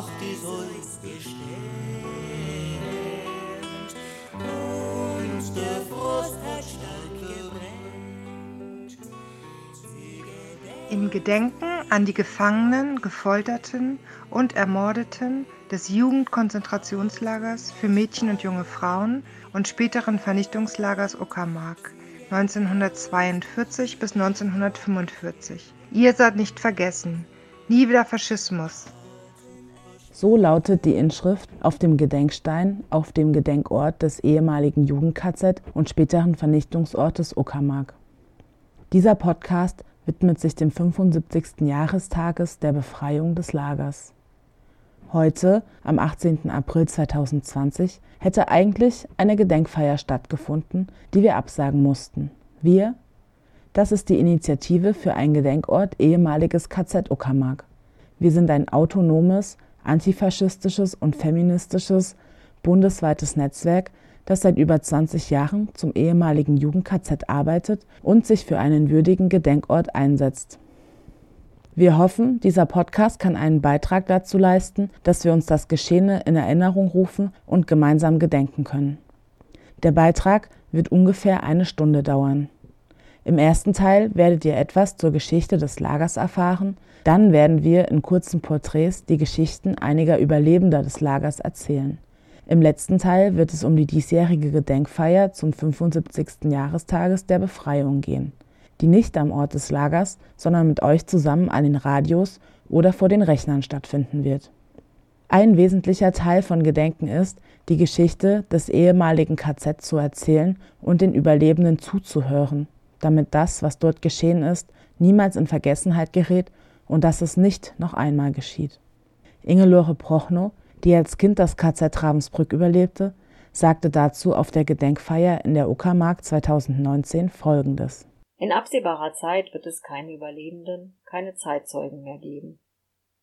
Nacht ist alles gestemmt und der Frost hat stark gebrennt. Im Gedenken an die Gefangenen, Gefolterten und Ermordeten des Jugendkonzentrationslagers für Mädchen und junge Frauen und späteren Vernichtungslagers Uckermark 1942 bis 1945. Ihr seid nicht vergessen. Nie wieder Faschismus. So lautet die Inschrift auf dem Gedenkstein auf dem Gedenkort des ehemaligen Jugend-KZ und späteren Vernichtungsortes Uckermark. Dieser Podcast widmet sich dem 75. Jahrestages der Befreiung des Lagers. Heute, am 18. April 2020, hätte eigentlich eine Gedenkfeier stattgefunden, die wir absagen mussten. Wir, das ist die Initiative für einen Gedenkort ehemaliges KZ Uckermark. Wir sind ein autonomes, antifaschistisches und feministisches bundesweites Netzwerk, das seit über 20 Jahren zum ehemaligen Jugend-KZ arbeitet und sich für einen würdigen Gedenkort einsetzt. Wir hoffen, dieser Podcast kann einen Beitrag dazu leisten, dass wir uns das Geschehene in Erinnerung rufen und gemeinsam gedenken können. Der Beitrag wird ungefähr eine Stunde dauern. Im ersten Teil werdet ihr etwas zur Geschichte des Lagers erfahren, dann werden wir in kurzen Porträts die Geschichten einiger Überlebender des Lagers erzählen. Im letzten Teil wird es um die diesjährige Gedenkfeier zum 75. Jahrestages der Befreiung gehen die nicht am Ort des Lagers, sondern mit euch zusammen an den Radios oder vor den Rechnern stattfinden wird. Ein wesentlicher Teil von Gedenken ist, die Geschichte des ehemaligen KZ zu erzählen und den Überlebenden zuzuhören, damit das, was dort geschehen ist, niemals in Vergessenheit gerät und dass es nicht noch einmal geschieht. Ingelore Prochnow, die als Kind das KZ Ravensbrück überlebte, sagte dazu auf der Gedenkfeier in der Uckermark 2019 Folgendes. In absehbarer Zeit wird es keine Überlebenden, keine Zeitzeugen mehr geben.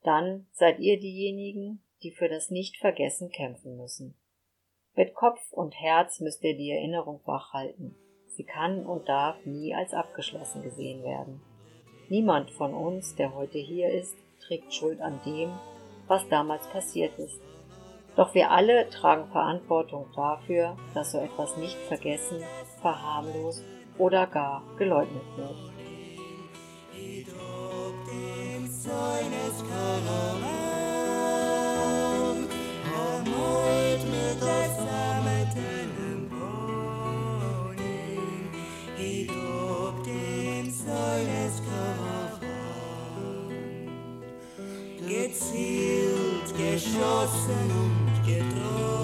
Dann seid ihr diejenigen, die für das Nicht-Vergessen kämpfen müssen. Mit Kopf und Herz müsst ihr die Erinnerung wachhalten. Sie kann und darf nie als abgeschlossen gesehen werden. Niemand von uns, der heute hier ist, trägt Schuld an dem, was damals passiert ist. Doch wir alle tragen Verantwortung dafür, dass so etwas nicht vergessen, verharmlost oder gar geleugnet wird. Gezielt geschossen und getroffen,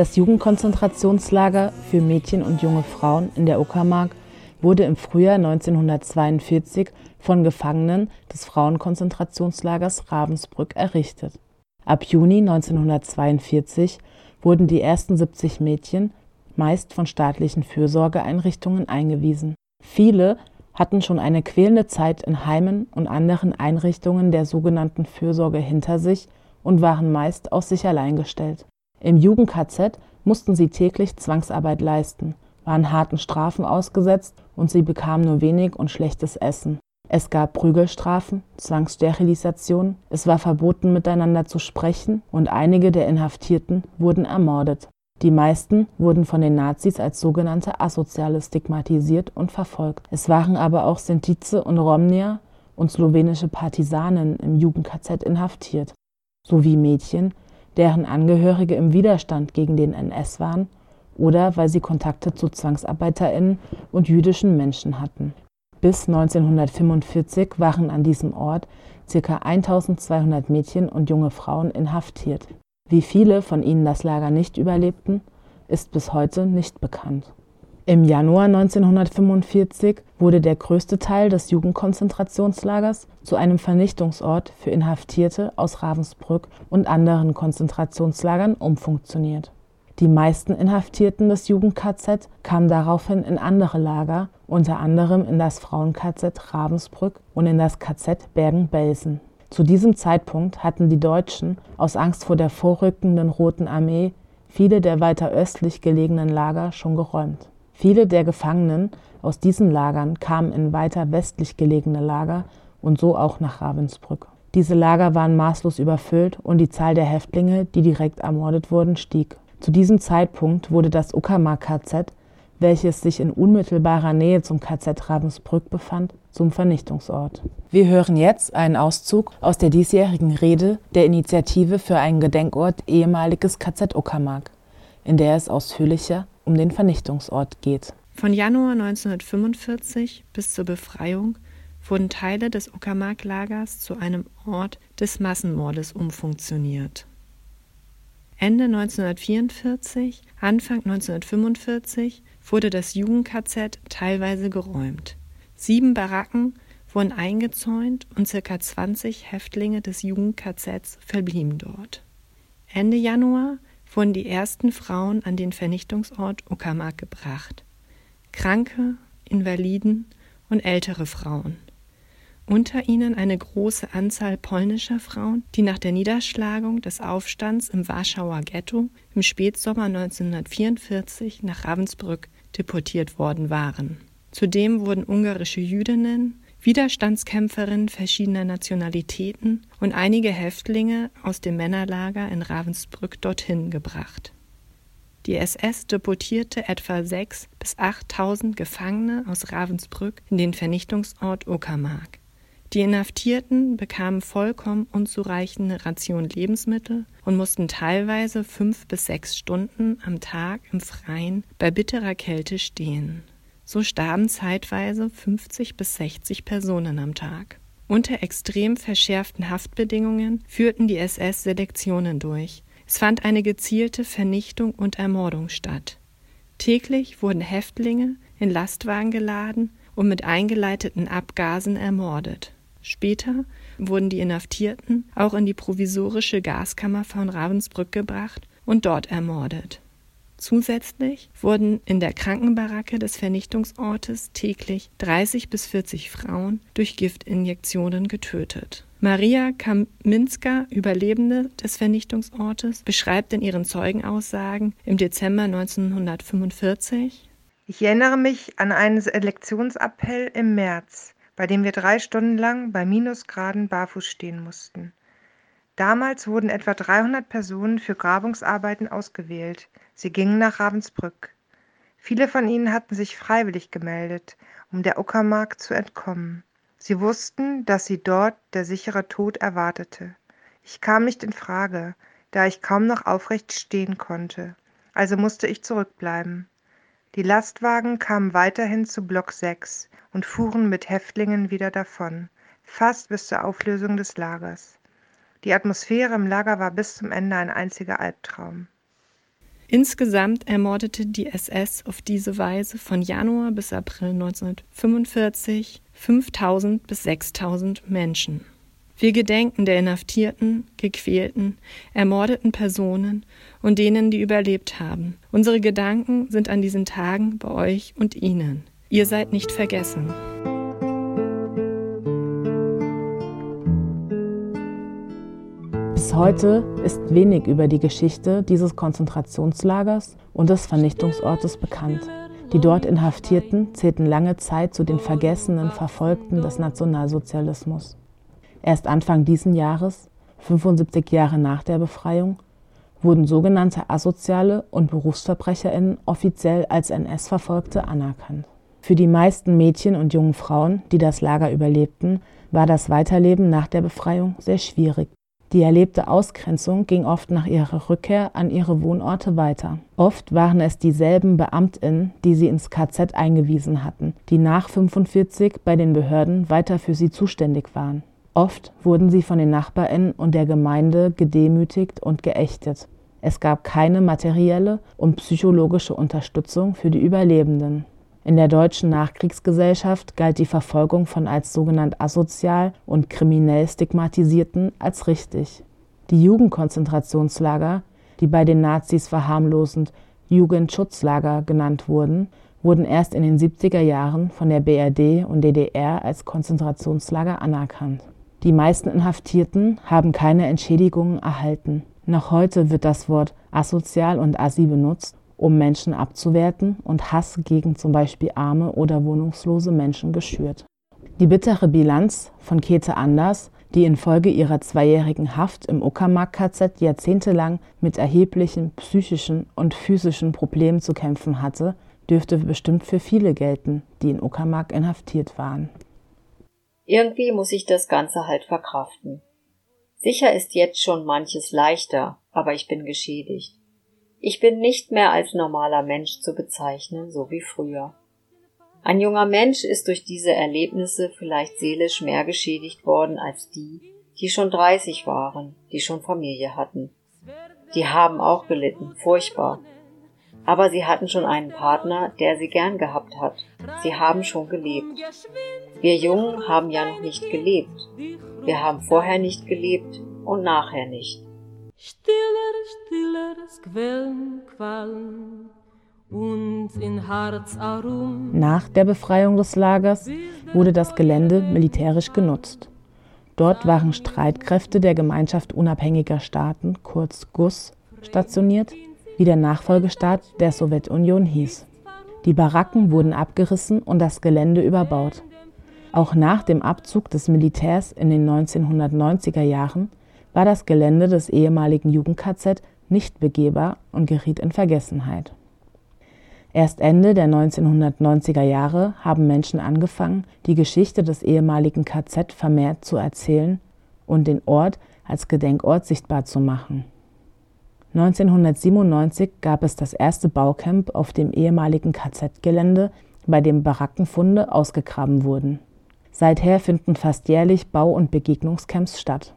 Das Jugendkonzentrationslager für Mädchen und junge Frauen in der Uckermark wurde im Frühjahr 1942 von Gefangenen des Frauenkonzentrationslagers Ravensbrück errichtet. Ab Juni 1942 wurden die ersten 70 Mädchen, meist von staatlichen Fürsorgeeinrichtungen, eingewiesen. Viele hatten schon eine quälende Zeit in Heimen und anderen Einrichtungen der sogenannten Fürsorge hinter sich und waren meist auf sich allein gestellt. Im Jugend-KZ mussten sie täglich Zwangsarbeit leisten, waren harten Strafen ausgesetzt und sie bekamen nur wenig und schlechtes Essen. Es gab Prügelstrafen, Zwangssterilisation, es war verboten miteinander zu sprechen und einige der Inhaftierten wurden ermordet. Die meisten wurden von den Nazis als sogenannte Asoziale stigmatisiert und verfolgt. Es waren aber auch Sintize und Romnier und slowenische Partisanen im Jugend-KZ inhaftiert, sowie Mädchen, deren Angehörige im Widerstand gegen den NS waren oder weil sie Kontakte zu ZwangsarbeiterInnen und jüdischen Menschen hatten. Bis 1945 waren an diesem Ort ca. 1200 Mädchen und junge Frauen inhaftiert. Wie viele von ihnen das Lager nicht überlebten, ist bis heute nicht bekannt. Im Januar 1945 wurde der größte Teil des Jugendkonzentrationslagers zu einem Vernichtungsort für Inhaftierte aus Ravensbrück und anderen Konzentrationslagern umfunktioniert. Die meisten Inhaftierten des Jugend-KZ kamen daraufhin in andere Lager, unter anderem in das Frauen-KZ Ravensbrück und in das KZ Bergen-Belsen. Zu diesem Zeitpunkt hatten die Deutschen aus Angst vor der vorrückenden Roten Armee viele der weiter östlich gelegenen Lager schon geräumt. Viele der Gefangenen aus diesen Lagern kamen in weiter westlich gelegene Lager und so auch nach Ravensbrück. Diese Lager waren maßlos überfüllt und die Zahl der Häftlinge, die direkt ermordet wurden, stieg. Zu diesem Zeitpunkt wurde das Uckermark-KZ, welches sich in unmittelbarer Nähe zum KZ Ravensbrück befand, zum Vernichtungsort. Wir hören jetzt einen Auszug aus der diesjährigen Rede der Initiative für einen Gedenkort ehemaliges KZ Uckermark, in der es ausführlicher um den Vernichtungsort geht. Von Januar 1945 bis zur Befreiung wurden Teile des Uckermark-Lagers zu einem Ort des Massenmordes umfunktioniert. Ende 1944, Anfang 1945 wurde das Jugend-KZ teilweise geräumt. Sieben Baracken wurden eingezäunt und ca. 20 Häftlinge des Jugend-KZs verblieben dort. Ende Januar wurden die ersten Frauen an den Vernichtungsort Uckermark gebracht. Kranke, Invaliden und ältere Frauen. Unter ihnen eine große Anzahl polnischer Frauen, die nach der Niederschlagung des Aufstands im Warschauer Ghetto im Spätsommer 1944 nach Ravensbrück deportiert worden waren. Zudem wurden ungarische Jüdinnen, Widerstandskämpferinnen verschiedener Nationalitäten und einige Häftlinge aus dem Männerlager in Ravensbrück dorthin gebracht. Die SS deportierte etwa 6.000 bis 8.000 Gefangene aus Ravensbrück in den Vernichtungsort Uckermark. Die Inhaftierten bekamen vollkommen unzureichende Ration Lebensmittel und mussten teilweise fünf bis sechs Stunden am Tag im Freien bei bitterer Kälte stehen. So starben zeitweise 50 bis 60 Personen am Tag. Unter extrem verschärften Haftbedingungen führten die SS Selektionen durch. Es fand eine gezielte Vernichtung und Ermordung statt. Täglich wurden Häftlinge in Lastwagen geladen und mit eingeleiteten Abgasen ermordet. Später wurden die Inhaftierten auch in die provisorische Gaskammer von Ravensbrück gebracht und dort ermordet. Zusätzlich wurden in der Krankenbaracke des Vernichtungsortes täglich 30 bis 40 Frauen durch Giftinjektionen getötet. Maria Kaminska, Überlebende des Vernichtungsortes, beschreibt in ihren Zeugenaussagen im Dezember 1945 Ich erinnere mich an einen Elektionsappell im März, bei dem wir drei Stunden lang bei Minusgraden barfuß stehen mussten. Damals wurden etwa 300 Personen für Grabungsarbeiten ausgewählt. Sie gingen nach Ravensbrück. Viele von ihnen hatten sich freiwillig gemeldet, um der Uckermark zu entkommen. Sie wussten, dass sie dort der sichere Tod erwartete. Ich kam nicht in Frage, da ich kaum noch aufrecht stehen konnte. Also musste ich zurückbleiben. Die Lastwagen kamen weiterhin zu Block 6 und fuhren mit Häftlingen wieder davon, fast bis zur Auflösung des Lagers. Die Atmosphäre im Lager war bis zum Ende ein einziger Albtraum. Insgesamt ermordete die SS auf diese Weise von Januar bis April 1945 5000 bis 6000 Menschen. Wir gedenken der inhaftierten, gequälten, ermordeten Personen und denen, die überlebt haben. Unsere Gedanken sind an diesen Tagen bei euch und ihnen. Ihr seid nicht vergessen. Bis heute ist wenig über die Geschichte dieses Konzentrationslagers und des Vernichtungsortes bekannt. Die dort Inhaftierten zählten lange Zeit zu den vergessenen Verfolgten des Nationalsozialismus. Erst Anfang diesen Jahres, 75 Jahre nach der Befreiung, wurden sogenannte Asoziale und BerufsverbrecherInnen offiziell als NS-Verfolgte anerkannt. Für die meisten Mädchen und jungen Frauen, die das Lager überlebten, war das Weiterleben nach der Befreiung sehr schwierig. Die erlebte Ausgrenzung ging oft nach ihrer Rückkehr an ihre Wohnorte weiter. Oft waren es dieselben Beamtinnen, die sie ins KZ eingewiesen hatten, die nach 45 bei den Behörden weiter für sie zuständig waren. Oft wurden sie von den Nachbarinnen und der Gemeinde gedemütigt und geächtet. Es gab keine materielle und psychologische Unterstützung für die Überlebenden. In der deutschen Nachkriegsgesellschaft galt die Verfolgung von als sogenannt asozial und kriminell Stigmatisierten als richtig. Die Jugendkonzentrationslager, die bei den Nazis verharmlosend Jugendschutzlager genannt wurden, wurden erst in den 70er Jahren von der BRD und DDR als Konzentrationslager anerkannt. Die meisten Inhaftierten haben keine Entschädigungen erhalten. Noch heute wird das Wort asozial und assi benutzt, um Menschen abzuwerten und Hass gegen zum Beispiel arme oder wohnungslose Menschen geschürt. Die bittere Bilanz von Käthe Anders, die infolge ihrer zweijährigen Haft im Uckermark-KZ jahrzehntelang mit erheblichen psychischen und physischen Problemen zu kämpfen hatte, dürfte bestimmt für viele gelten, die in Uckermark inhaftiert waren. Irgendwie muss ich das Ganze halt verkraften. Sicher ist jetzt schon manches leichter, aber ich bin geschädigt. Ich bin nicht mehr als normaler Mensch zu bezeichnen, so wie früher. Ein junger Mensch ist durch diese Erlebnisse vielleicht seelisch mehr geschädigt worden als die, die schon 30 waren, die schon Familie hatten. Die haben auch gelitten, furchtbar. Aber sie hatten schon einen Partner, der sie gern gehabt hat. Sie haben schon gelebt. Wir Jungen haben ja noch nicht gelebt. Wir haben vorher nicht gelebt und nachher nicht. Stiller, stiller Quellen, Quallen und in Harz arum. Nach der Befreiung des Lagers wurde das Gelände militärisch genutzt. Dort waren Streitkräfte der Gemeinschaft unabhängiger Staaten, kurz GUS, stationiert, wie der Nachfolgestaat der Sowjetunion hieß. Die Baracken wurden abgerissen und das Gelände überbaut. Auch nach dem Abzug des Militärs in den 1990er Jahren war das Gelände des ehemaligen Jugend-KZ nicht begehbar und geriet in Vergessenheit. Erst Ende der 1990er Jahre haben Menschen angefangen, die Geschichte des ehemaligen KZ vermehrt zu erzählen und den Ort als Gedenkort sichtbar zu machen. 1997 gab es das erste Baucamp auf dem ehemaligen KZ-Gelände, bei dem Barackenfunde ausgegraben wurden. Seither finden fast jährlich Bau- und Begegnungscamps statt.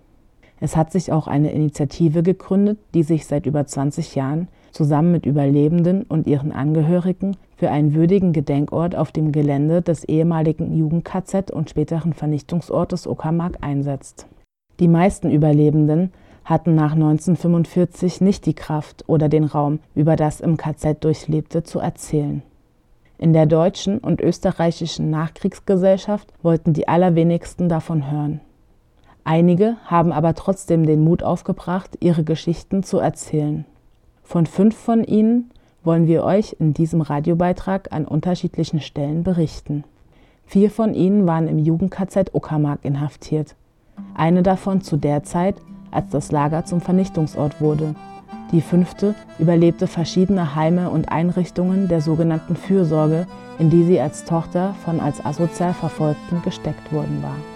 Es hat sich auch eine Initiative gegründet, die sich seit über 20 Jahren zusammen mit Überlebenden und ihren Angehörigen für einen würdigen Gedenkort auf dem Gelände des ehemaligen Jugend-KZ und späteren Vernichtungsortes Uckermark einsetzt. Die meisten Überlebenden hatten nach 1945 nicht die Kraft oder den Raum, über das im KZ Durchlebte zu erzählen. In der deutschen und österreichischen Nachkriegsgesellschaft wollten die allerwenigsten davon hören. Einige haben aber trotzdem den Mut aufgebracht, ihre Geschichten zu erzählen. Von fünf von ihnen wollen wir euch in diesem Radiobeitrag an unterschiedlichen Stellen berichten. Vier von ihnen waren im Jugend-KZ Uckermark inhaftiert. Eine davon zu der Zeit, als das Lager zum Vernichtungsort wurde. Die fünfte überlebte verschiedene Heime und Einrichtungen der sogenannten Fürsorge, in die sie als Tochter von als asozial Verfolgten gesteckt worden war.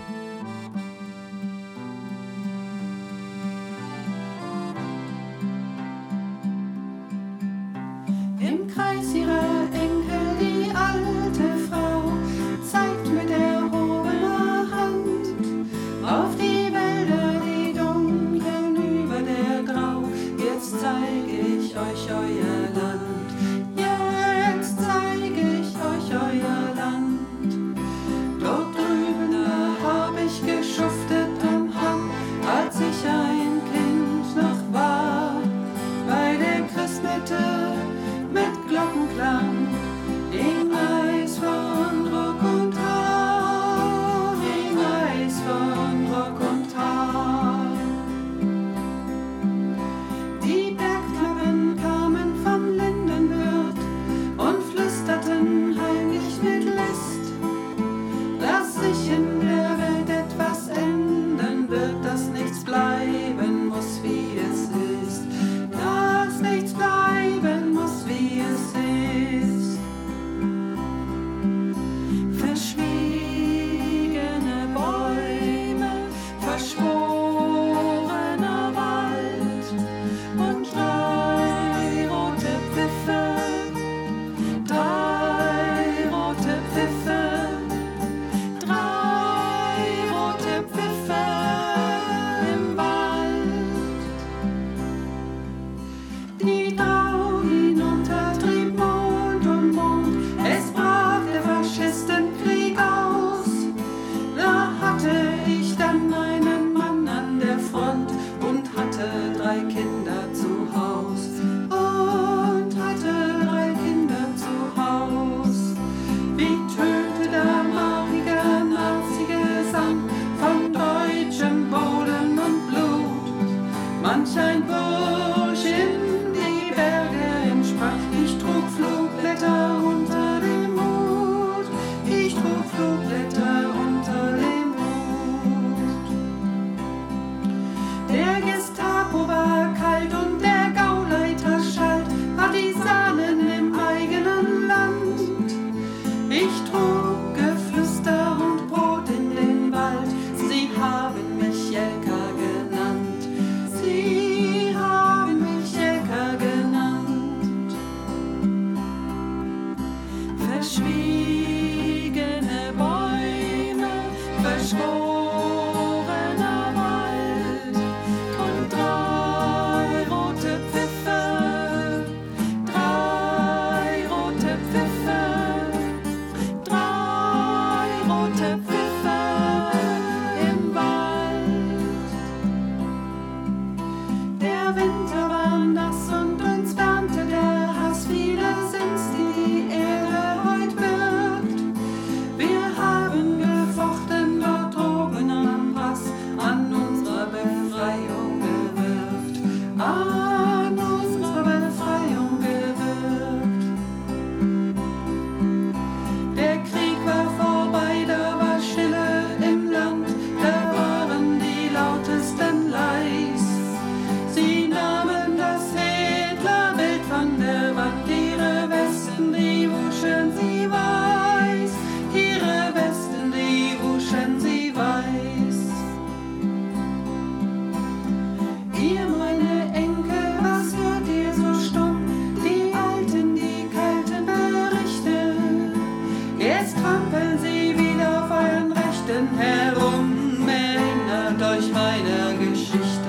Meiner Geschichte.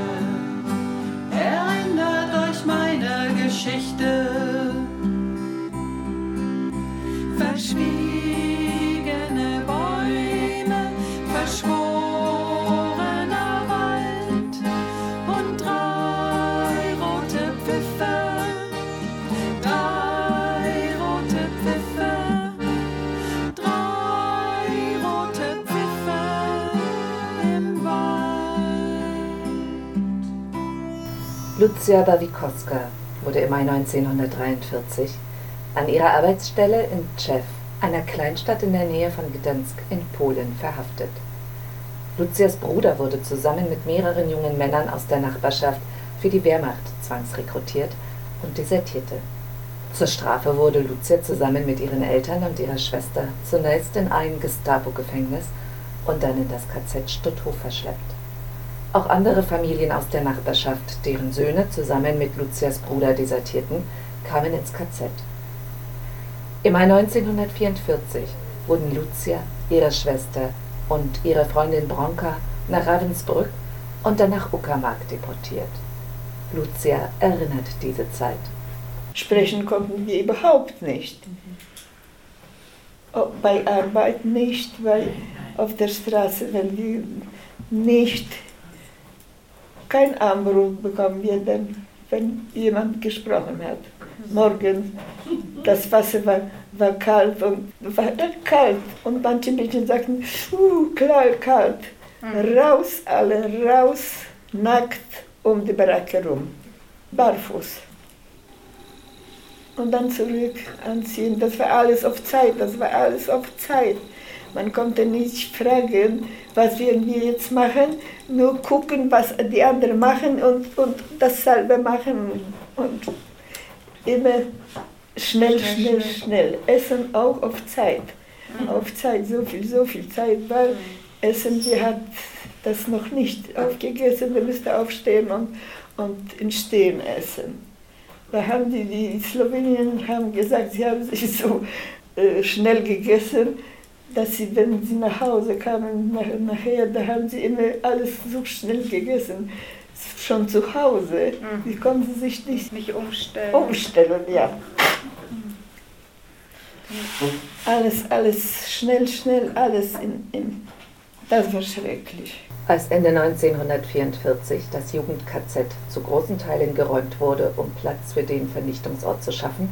Lucia Bawikowska wurde im Mai 1943 an ihrer Arbeitsstelle in Tschew, einer Kleinstadt in der Nähe von Gdansk in Polen, verhaftet. Lucias Bruder wurde zusammen mit mehreren jungen Männern aus der Nachbarschaft für die Wehrmacht zwangsrekrutiert und desertierte. Zur Strafe wurde Lucia zusammen mit ihren Eltern und ihrer Schwester zunächst in ein Gestapo-Gefängnis und dann in das KZ Stutthof verschleppt. Auch andere Familien aus der Nachbarschaft, deren Söhne zusammen mit Lucias Bruder desertierten, kamen ins KZ. Im Mai 1944 wurden Lucia, ihre Schwester und ihre Freundin Bronka nach Ravensbrück und dann nach Uckermark deportiert. Lucia erinnert diese Zeit. Sprechen konnten wir überhaupt nicht. Bei Arbeit nicht, weil auf der Straße, wenn wir nicht kein Anruf bekommen wir dann, wenn jemand gesprochen hat. Morgen, das Wasser war, war kalt und war dann kalt. Und manche Mädchen sagten, uh, klar, kalt. Raus, alle raus, nackt um die Baracke rum, barfuß. Und dann zurück anziehen. Das war alles auf Zeit, das war alles auf Zeit. Man konnte nicht fragen, was werden wir jetzt machen, nur gucken, was die anderen machen und, und dasselbe machen. Und immer schnell, schnell, schnell. Essen auch auf Zeit. Auf Zeit, so viel, so viel Zeit, weil Essen, wir hat das noch nicht aufgegessen, wir müssten aufstehen und, und im Stehen essen. Da haben die, die Slowenien haben gesagt, sie haben sich so äh, schnell gegessen, dass sie, wenn sie nach Hause kamen, nach, nachher, da haben sie immer alles so schnell gegessen. Schon zu Hause. Die konnten sich nicht, Nicht umstellen. umstellen, ja. Alles, alles, schnell, schnell, alles in, in. Das war schrecklich. Als Ende 1944 das Jugend-KZ zu großen Teilen geräumt wurde, um Platz für den Vernichtungsort zu schaffen,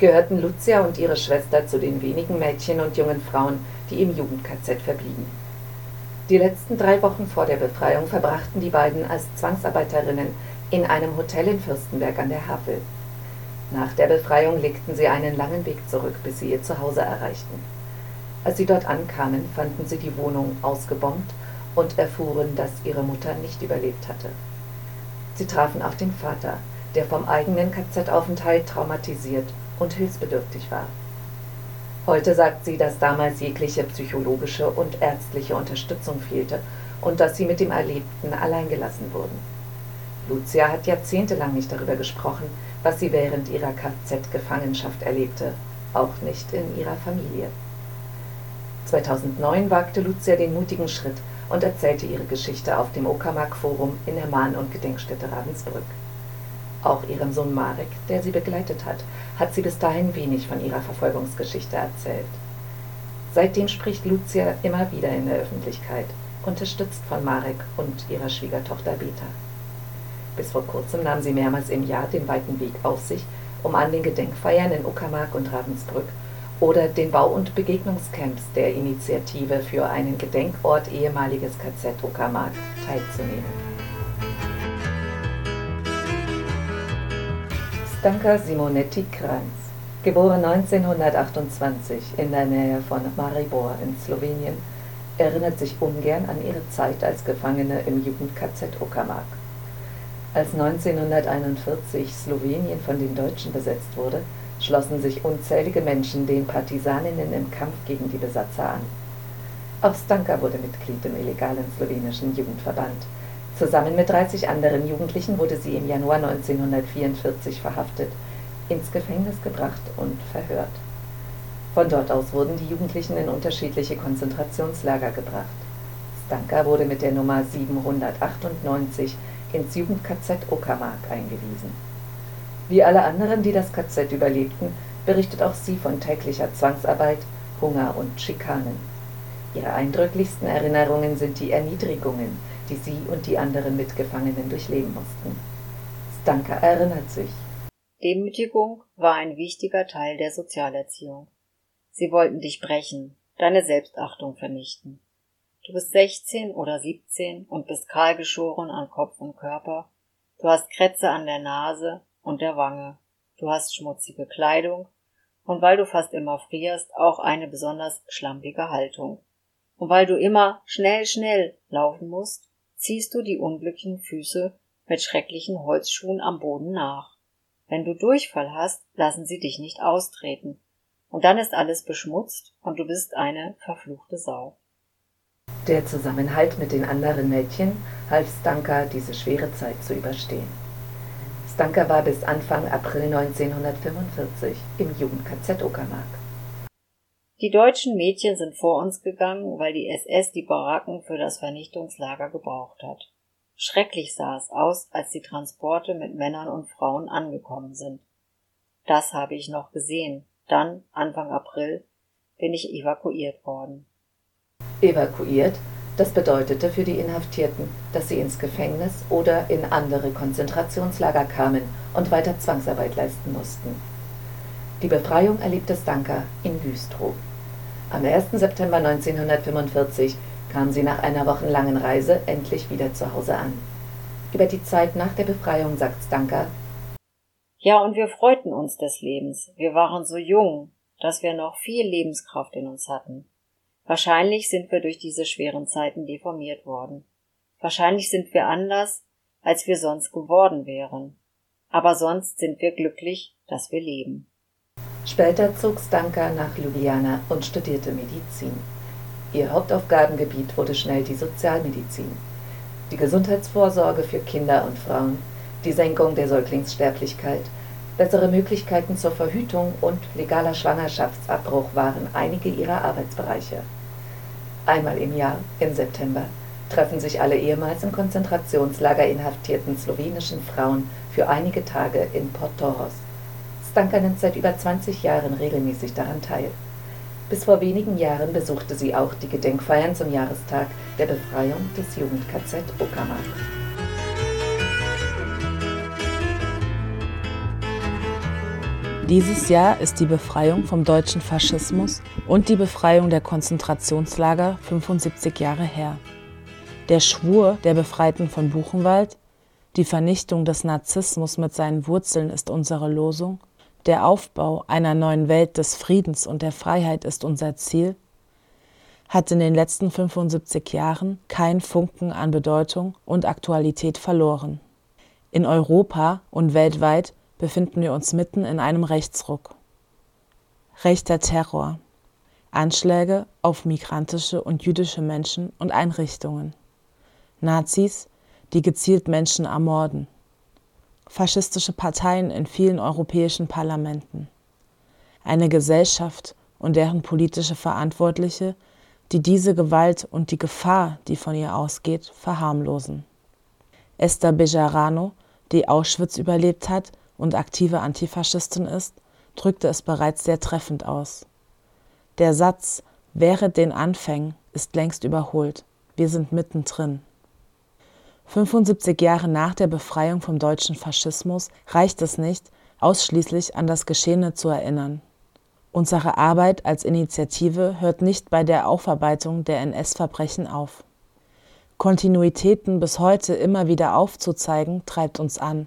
gehörten Lucia und ihre Schwester zu den wenigen Mädchen und jungen Frauen, die im Jugend-KZ verblieben. Die letzten drei Wochen vor der Befreiung verbrachten die beiden als Zwangsarbeiterinnen in einem Hotel in Fürstenberg an der Havel. Nach der Befreiung legten sie einen langen Weg zurück, bis sie ihr Zuhause erreichten. Als sie dort ankamen, fanden sie die Wohnung ausgebombt und erfuhren, dass ihre Mutter nicht überlebt hatte. Sie trafen auch den Vater, der vom eigenen KZ-Aufenthalt traumatisiert und hilfsbedürftig war. Heute sagt sie, dass damals jegliche psychologische und ärztliche Unterstützung fehlte und dass sie mit dem Erlebten alleingelassen wurden. Lucia hat jahrzehntelang nicht darüber gesprochen, was sie während ihrer KZ-Gefangenschaft erlebte auch nicht in ihrer Familie. 2009 wagte Lucia den mutigen Schritt und erzählte ihre Geschichte auf dem Uckermark-Forum in der Mahn- und Gedenkstätte Ravensbrück. Auch ihrem Sohn Marek, der sie begleitet hat, hat sie bis dahin wenig von ihrer Verfolgungsgeschichte erzählt. Seitdem spricht Lucia immer wieder in der Öffentlichkeit, unterstützt von Marek und ihrer Schwiegertochter Beta. Bis vor kurzem nahm sie mehrmals im Jahr den weiten Weg auf sich, um an den Gedenkfeiern in Uckermark und Ravensbrück oder den Bau- und Begegnungscamps der Initiative für einen Gedenkort ehemaliges KZ Uckermark teilzunehmen. Stanka Simonetti Kranz, geboren 1928 in der Nähe von Maribor in Slowenien, erinnert sich ungern an ihre Zeit als Gefangene im Jugend-KZ Uckermark. Als 1941 Slowenien von den Deutschen besetzt wurde, schlossen sich unzählige Menschen den Partisaninnen im Kampf gegen die Besatzer an. Auch Stanka wurde Mitglied im illegalen slowenischen Jugendverband. Zusammen mit 30 anderen Jugendlichen wurde sie im Januar 1944 verhaftet, ins Gefängnis gebracht und verhört. Von dort aus wurden die Jugendlichen in unterschiedliche Konzentrationslager gebracht. Stanka wurde mit der Nummer 798 ins Jugend-KZ Uckermark eingewiesen. Wie alle anderen, die das KZ überlebten, berichtet auch sie von täglicher Zwangsarbeit, Hunger und Schikanen. Ihre eindrücklichsten Erinnerungen sind die Erniedrigungen, die sie und die anderen Mitgefangenen durchleben mussten. Stanka erinnert sich. Demütigung war ein wichtiger Teil der Sozialerziehung. Sie wollten dich brechen, deine Selbstachtung vernichten. Du bist 16 oder 17 und bist kahl geschoren an Kopf und Körper. Du hast Krätze an der Nase und der Wange. Du hast schmutzige Kleidung und weil du fast immer frierst, auch eine besonders schlampige Haltung. Und weil du immer schnell, schnell laufen musst, ziehst du die unglücklichen Füße mit schrecklichen Holzschuhen am Boden nach. Wenn du Durchfall hast, lassen sie dich nicht austreten. Und dann ist alles beschmutzt und du bist eine verfluchte Sau. Der Zusammenhalt mit den anderen Mädchen half Stanka, diese schwere Zeit zu überstehen. Stanka war bis Anfang April 1945 im Jugend-KZ Uckermark. Die deutschen Mädchen sind vor uns gegangen, weil die SS die Baracken für das Vernichtungslager gebraucht hat. Schrecklich sah es aus, als die Transporte mit Männern und Frauen angekommen sind. Das habe ich noch gesehen. Dann, Anfang April, bin ich evakuiert worden. Evakuiert, das bedeutete für die Inhaftierten, dass sie ins Gefängnis oder in andere Konzentrationslager kamen und weiter Zwangsarbeit leisten mussten. Die Befreiung erlebte Stanka in Güstrow. Am 1. September 1945 kam sie nach einer wochenlangen Reise endlich wieder zu Hause an. Über die Zeit nach der Befreiung sagt Stanka, Ja, und wir freuten uns des Lebens. Wir waren so jung, dass wir noch viel Lebenskraft in uns hatten. Wahrscheinlich sind wir durch diese schweren Zeiten deformiert worden. Wahrscheinlich sind wir anders, als wir sonst geworden wären. Aber sonst sind wir glücklich, dass wir leben. Später zog Stanka nach Ljubljana und studierte Medizin. Ihr Hauptaufgabengebiet wurde schnell die Sozialmedizin. Die Gesundheitsvorsorge für Kinder und Frauen, die Senkung der Säuglingssterblichkeit, bessere Möglichkeiten zur Verhütung und legaler Schwangerschaftsabbruch waren einige ihrer Arbeitsbereiche. Einmal im Jahr, im September, treffen sich alle ehemals im Konzentrationslager inhaftierten slowenischen Frauen für einige Tage in Portoros. Stanka nimmt seit über 20 Jahren regelmäßig daran teil. Bis vor wenigen Jahren besuchte sie auch die Gedenkfeiern zum Jahrestag der Befreiung des Jugend-KZ Uckermark. Dieses Jahr ist die Befreiung vom deutschen Faschismus und die Befreiung der Konzentrationslager 75 Jahre her. Der Schwur der Befreiten von Buchenwald, die Vernichtung des Narzissmus mit seinen Wurzeln ist unsere Losung, der Aufbau einer neuen Welt des Friedens und der Freiheit ist unser Ziel, hat in den letzten 75 Jahren kein Funken an Bedeutung und Aktualität verloren. In Europa und weltweit befinden wir uns mitten in einem Rechtsruck. Rechter Terror. Anschläge auf migrantische und jüdische Menschen und Einrichtungen. Nazis, die gezielt Menschen ermorden. Faschistische Parteien in vielen europäischen Parlamenten. eine Gesellschaft und deren politische Verantwortliche, die diese Gewalt und die Gefahr, die von ihr ausgeht, verharmlosen. Esther Bejarano, die Auschwitz überlebt hat und aktive Antifaschistin ist, drückte es bereits sehr treffend aus. Der Satz Während den Anfängen ist längst überholt. Wir sind mittendrin. 75 Jahre nach der Befreiung vom deutschen Faschismus reicht es nicht, ausschließlich an das Geschehene zu erinnern. Unsere Arbeit als Initiative hört nicht bei der Aufarbeitung der NS-Verbrechen auf. Kontinuitäten bis heute immer wieder aufzuzeigen, treibt uns an.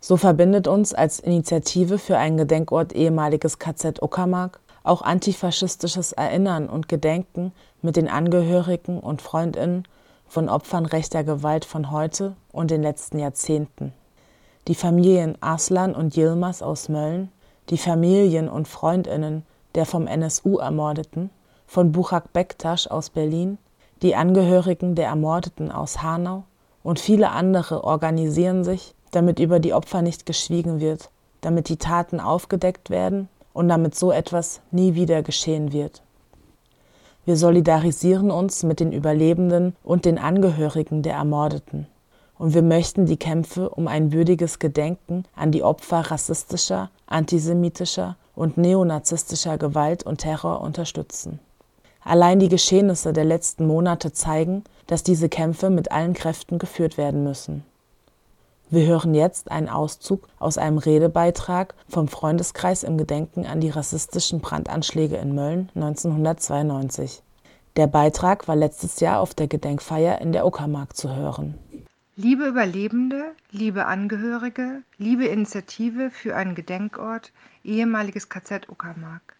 So verbindet uns als Initiative für einen Gedenkort ehemaliges KZ Uckermark auch antifaschistisches Erinnern und Gedenken mit den Angehörigen und Freundinnen von Opfern rechter Gewalt von heute und den letzten Jahrzehnten. Die Familien Arslan und Yilmaz aus Mölln, die Familien und Freundinnen der vom NSU Ermordeten, von Buchak Bektasch aus Berlin, die Angehörigen der Ermordeten aus Hanau und viele andere organisieren sich, damit über die Opfer nicht geschwiegen wird, damit die Taten aufgedeckt werden und damit so etwas nie wieder geschehen wird. Wir solidarisieren uns mit den Überlebenden und den Angehörigen der Ermordeten. Und wir möchten die Kämpfe um ein würdiges Gedenken an die Opfer rassistischer, antisemitischer und neonazistischer Gewalt und Terror unterstützen. Allein die Geschehnisse der letzten Monate zeigen, dass diese Kämpfe mit allen Kräften geführt werden müssen. Wir hören jetzt einen Auszug aus einem Redebeitrag vom Freundeskreis im Gedenken an die rassistischen Brandanschläge in Mölln 1992. Der Beitrag war letztes Jahr auf der Gedenkfeier in der Uckermark zu hören. Liebe Überlebende, liebe Angehörige, liebe Initiative für einen Gedenkort, ehemaliges KZ Uckermark.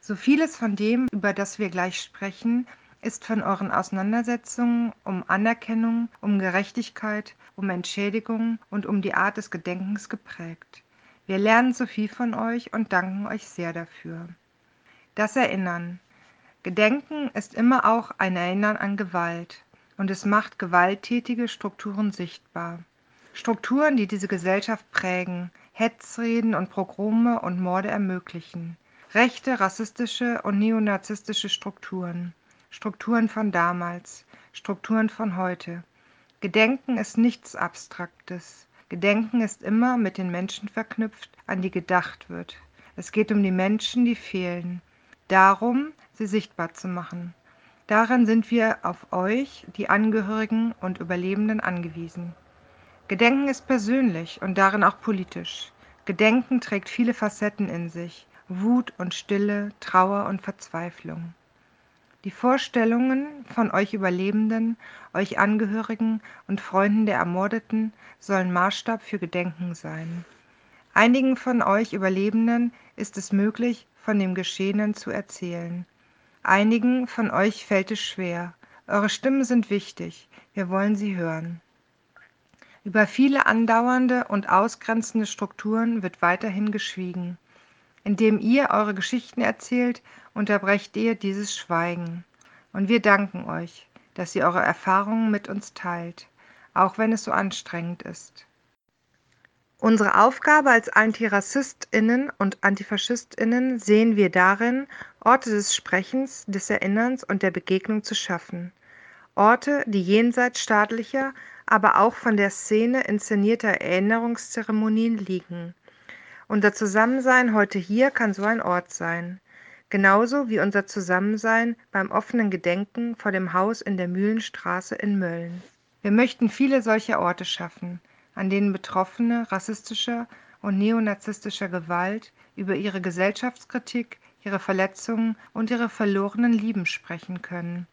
So vieles von dem, über das wir gleich sprechen, ist von euren Auseinandersetzungen um Anerkennung, um Gerechtigkeit, um Entschädigung und um die Art des Gedenkens geprägt. Wir lernen so viel von euch und danken euch sehr dafür. Das Erinnern. Gedenken ist immer auch ein Erinnern an Gewalt und es macht gewalttätige Strukturen sichtbar. Strukturen, die diese Gesellschaft prägen, Hetzreden und Progrome und Morde ermöglichen. Rechte, rassistische und neonazistische Strukturen. Strukturen von damals, Strukturen von heute. Gedenken ist nichts Abstraktes. Gedenken ist immer mit den Menschen verknüpft, an die gedacht wird. Es geht um die Menschen, die fehlen. Darum, sie sichtbar zu machen. Daran sind wir auf euch, die Angehörigen und Überlebenden, angewiesen. Gedenken ist persönlich und darin auch politisch. Gedenken trägt viele Facetten in sich. Wut und Stille, Trauer und Verzweiflung. Die Vorstellungen von euch Überlebenden, euch Angehörigen und Freunden der Ermordeten sollen Maßstab für Gedenken sein. Einigen von euch Überlebenden ist es möglich, von dem Geschehenen zu erzählen. Einigen von euch fällt es schwer. Eure Stimmen sind wichtig. Wir wollen sie hören. Über viele andauernde und ausgrenzende Strukturen wird weiterhin geschwiegen. Indem ihr eure Geschichten erzählt, unterbrecht ihr dieses Schweigen. Und wir danken euch, dass ihr eure Erfahrungen mit uns teilt, auch wenn es so anstrengend ist. Unsere Aufgabe als Antirassistinnen und Antifaschistinnen sehen wir darin, Orte des Sprechens, des Erinnerns und der Begegnung zu schaffen. Orte, die jenseits staatlicher, aber auch von der Szene inszenierter Erinnerungszeremonien liegen. Unser Zusammensein heute hier kann so ein Ort sein. Genauso wie unser Zusammensein beim offenen Gedenken vor dem Haus in der Mühlenstraße in Mölln. Wir möchten viele solcher Orte schaffen, an denen Betroffene rassistischer und neonazistischer Gewalt über ihre Gesellschaftskritik, ihre Verletzungen und ihre verlorenen Lieben sprechen können,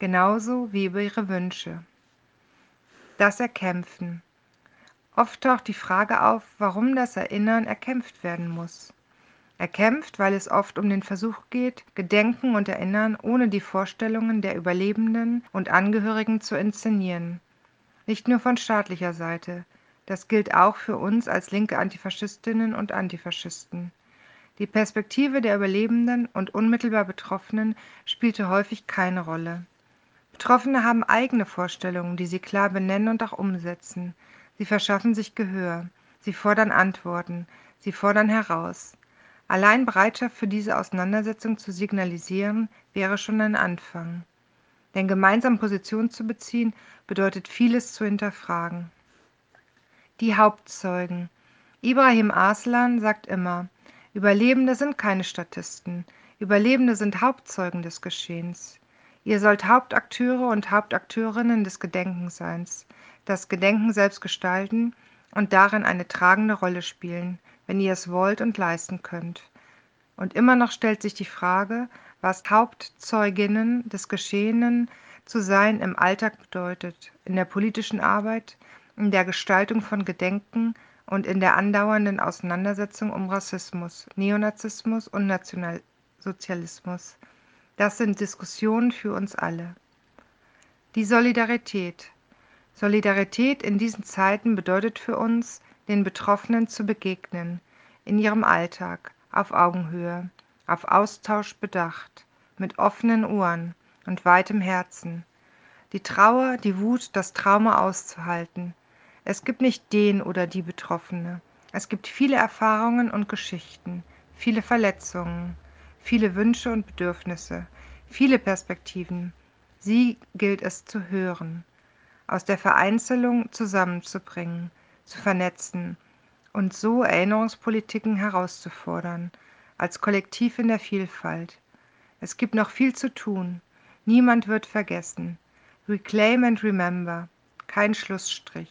genauso wie über ihre Wünsche. Das Erkämpfen. Oft taucht die Frage auf, warum das Erinnern erkämpft werden muss. Erkämpft, weil es oft um den Versuch geht, Gedenken und Erinnern ohne die Vorstellungen der Überlebenden und Angehörigen zu inszenieren. Nicht nur von staatlicher Seite. Das gilt auch für uns als linke Antifaschistinnen und Antifaschisten. Die Perspektive der Überlebenden und unmittelbar Betroffenen spielte häufig keine Rolle. Betroffene haben eigene Vorstellungen, die sie klar benennen und auch umsetzen. Sie verschaffen sich Gehör. Sie fordern Antworten. Sie fordern heraus. Allein Bereitschaft für diese Auseinandersetzung zu signalisieren, wäre schon ein Anfang. Denn gemeinsam Position zu beziehen, bedeutet vieles zu hinterfragen. Die Hauptzeugen. Ibrahim Aslan sagt immer, Überlebende sind keine Statisten, Überlebende sind Hauptzeugen des Geschehens. Ihr sollt Hauptakteure und Hauptakteurinnen des Gedenkenseins, das Gedenken selbst gestalten und darin eine tragende Rolle spielen, wenn ihr es wollt und leisten könnt. Und immer noch stellt sich die Frage, was Hauptzeuginnen des Geschehenen zu sein im Alltag bedeutet, in der politischen Arbeit, in der Gestaltung von Gedenken und in der andauernden Auseinandersetzung um Rassismus, Neonazismus und Nationalsozialismus. Das sind Diskussionen für uns alle. Die Solidarität. Solidarität in diesen Zeiten bedeutet für uns, den Betroffenen zu begegnen, in ihrem Alltag, auf Augenhöhe, auf Austausch bedacht, mit offenen Ohren und weitem Herzen. Die Trauer, die Wut, das Trauma auszuhalten. Es gibt nicht den oder die Betroffene. Es gibt viele Erfahrungen und Geschichten, viele Verletzungen, viele Wünsche und Bedürfnisse, viele Perspektiven. Sie gilt es zu hören, aus der Vereinzelung zusammenzubringen, zu vernetzen und so Erinnerungspolitiken herauszufordern, als Kollektiv in der Vielfalt. Es gibt noch viel zu tun. Niemand wird vergessen. Reclaim and remember. Kein Schlussstrich.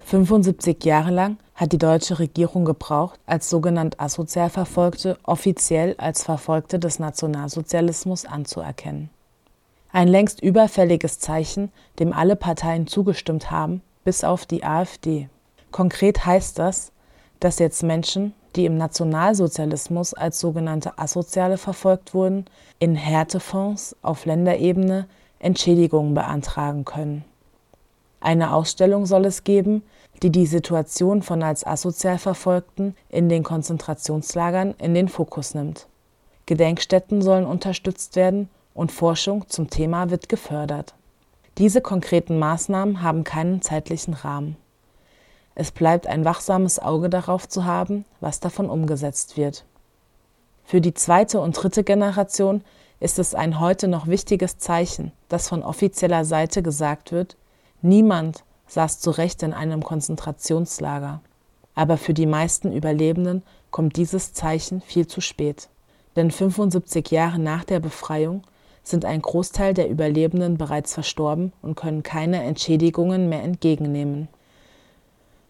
75 Jahre lang hat die deutsche Regierung gebraucht, als sogenannt asozial Verfolgte offiziell als Verfolgte des Nationalsozialismus anzuerkennen. Ein längst überfälliges Zeichen, dem alle Parteien zugestimmt haben, bis auf die AfD. Konkret heißt das, dass jetzt Menschen, die im Nationalsozialismus als sogenannte Asoziale verfolgt wurden, in Härtefonds auf Länderebene Entschädigungen beantragen können. Eine Ausstellung soll es geben, die die Situation von als asozial Verfolgten in den Konzentrationslagern in den Fokus nimmt. Gedenkstätten sollen unterstützt werden und Forschung zum Thema wird gefördert. Diese konkreten Maßnahmen haben keinen zeitlichen Rahmen. Es bleibt ein wachsames Auge darauf zu haben, was davon umgesetzt wird. Für die zweite und dritte Generation ist es ein heute noch wichtiges Zeichen, dass von offizieller Seite gesagt wird, niemand saß zu Recht in einem Konzentrationslager. Aber für die meisten Überlebenden kommt dieses Zeichen viel zu spät. Denn 75 Jahre nach der Befreiung sind ein Großteil der Überlebenden bereits verstorben und können keine Entschädigungen mehr entgegennehmen.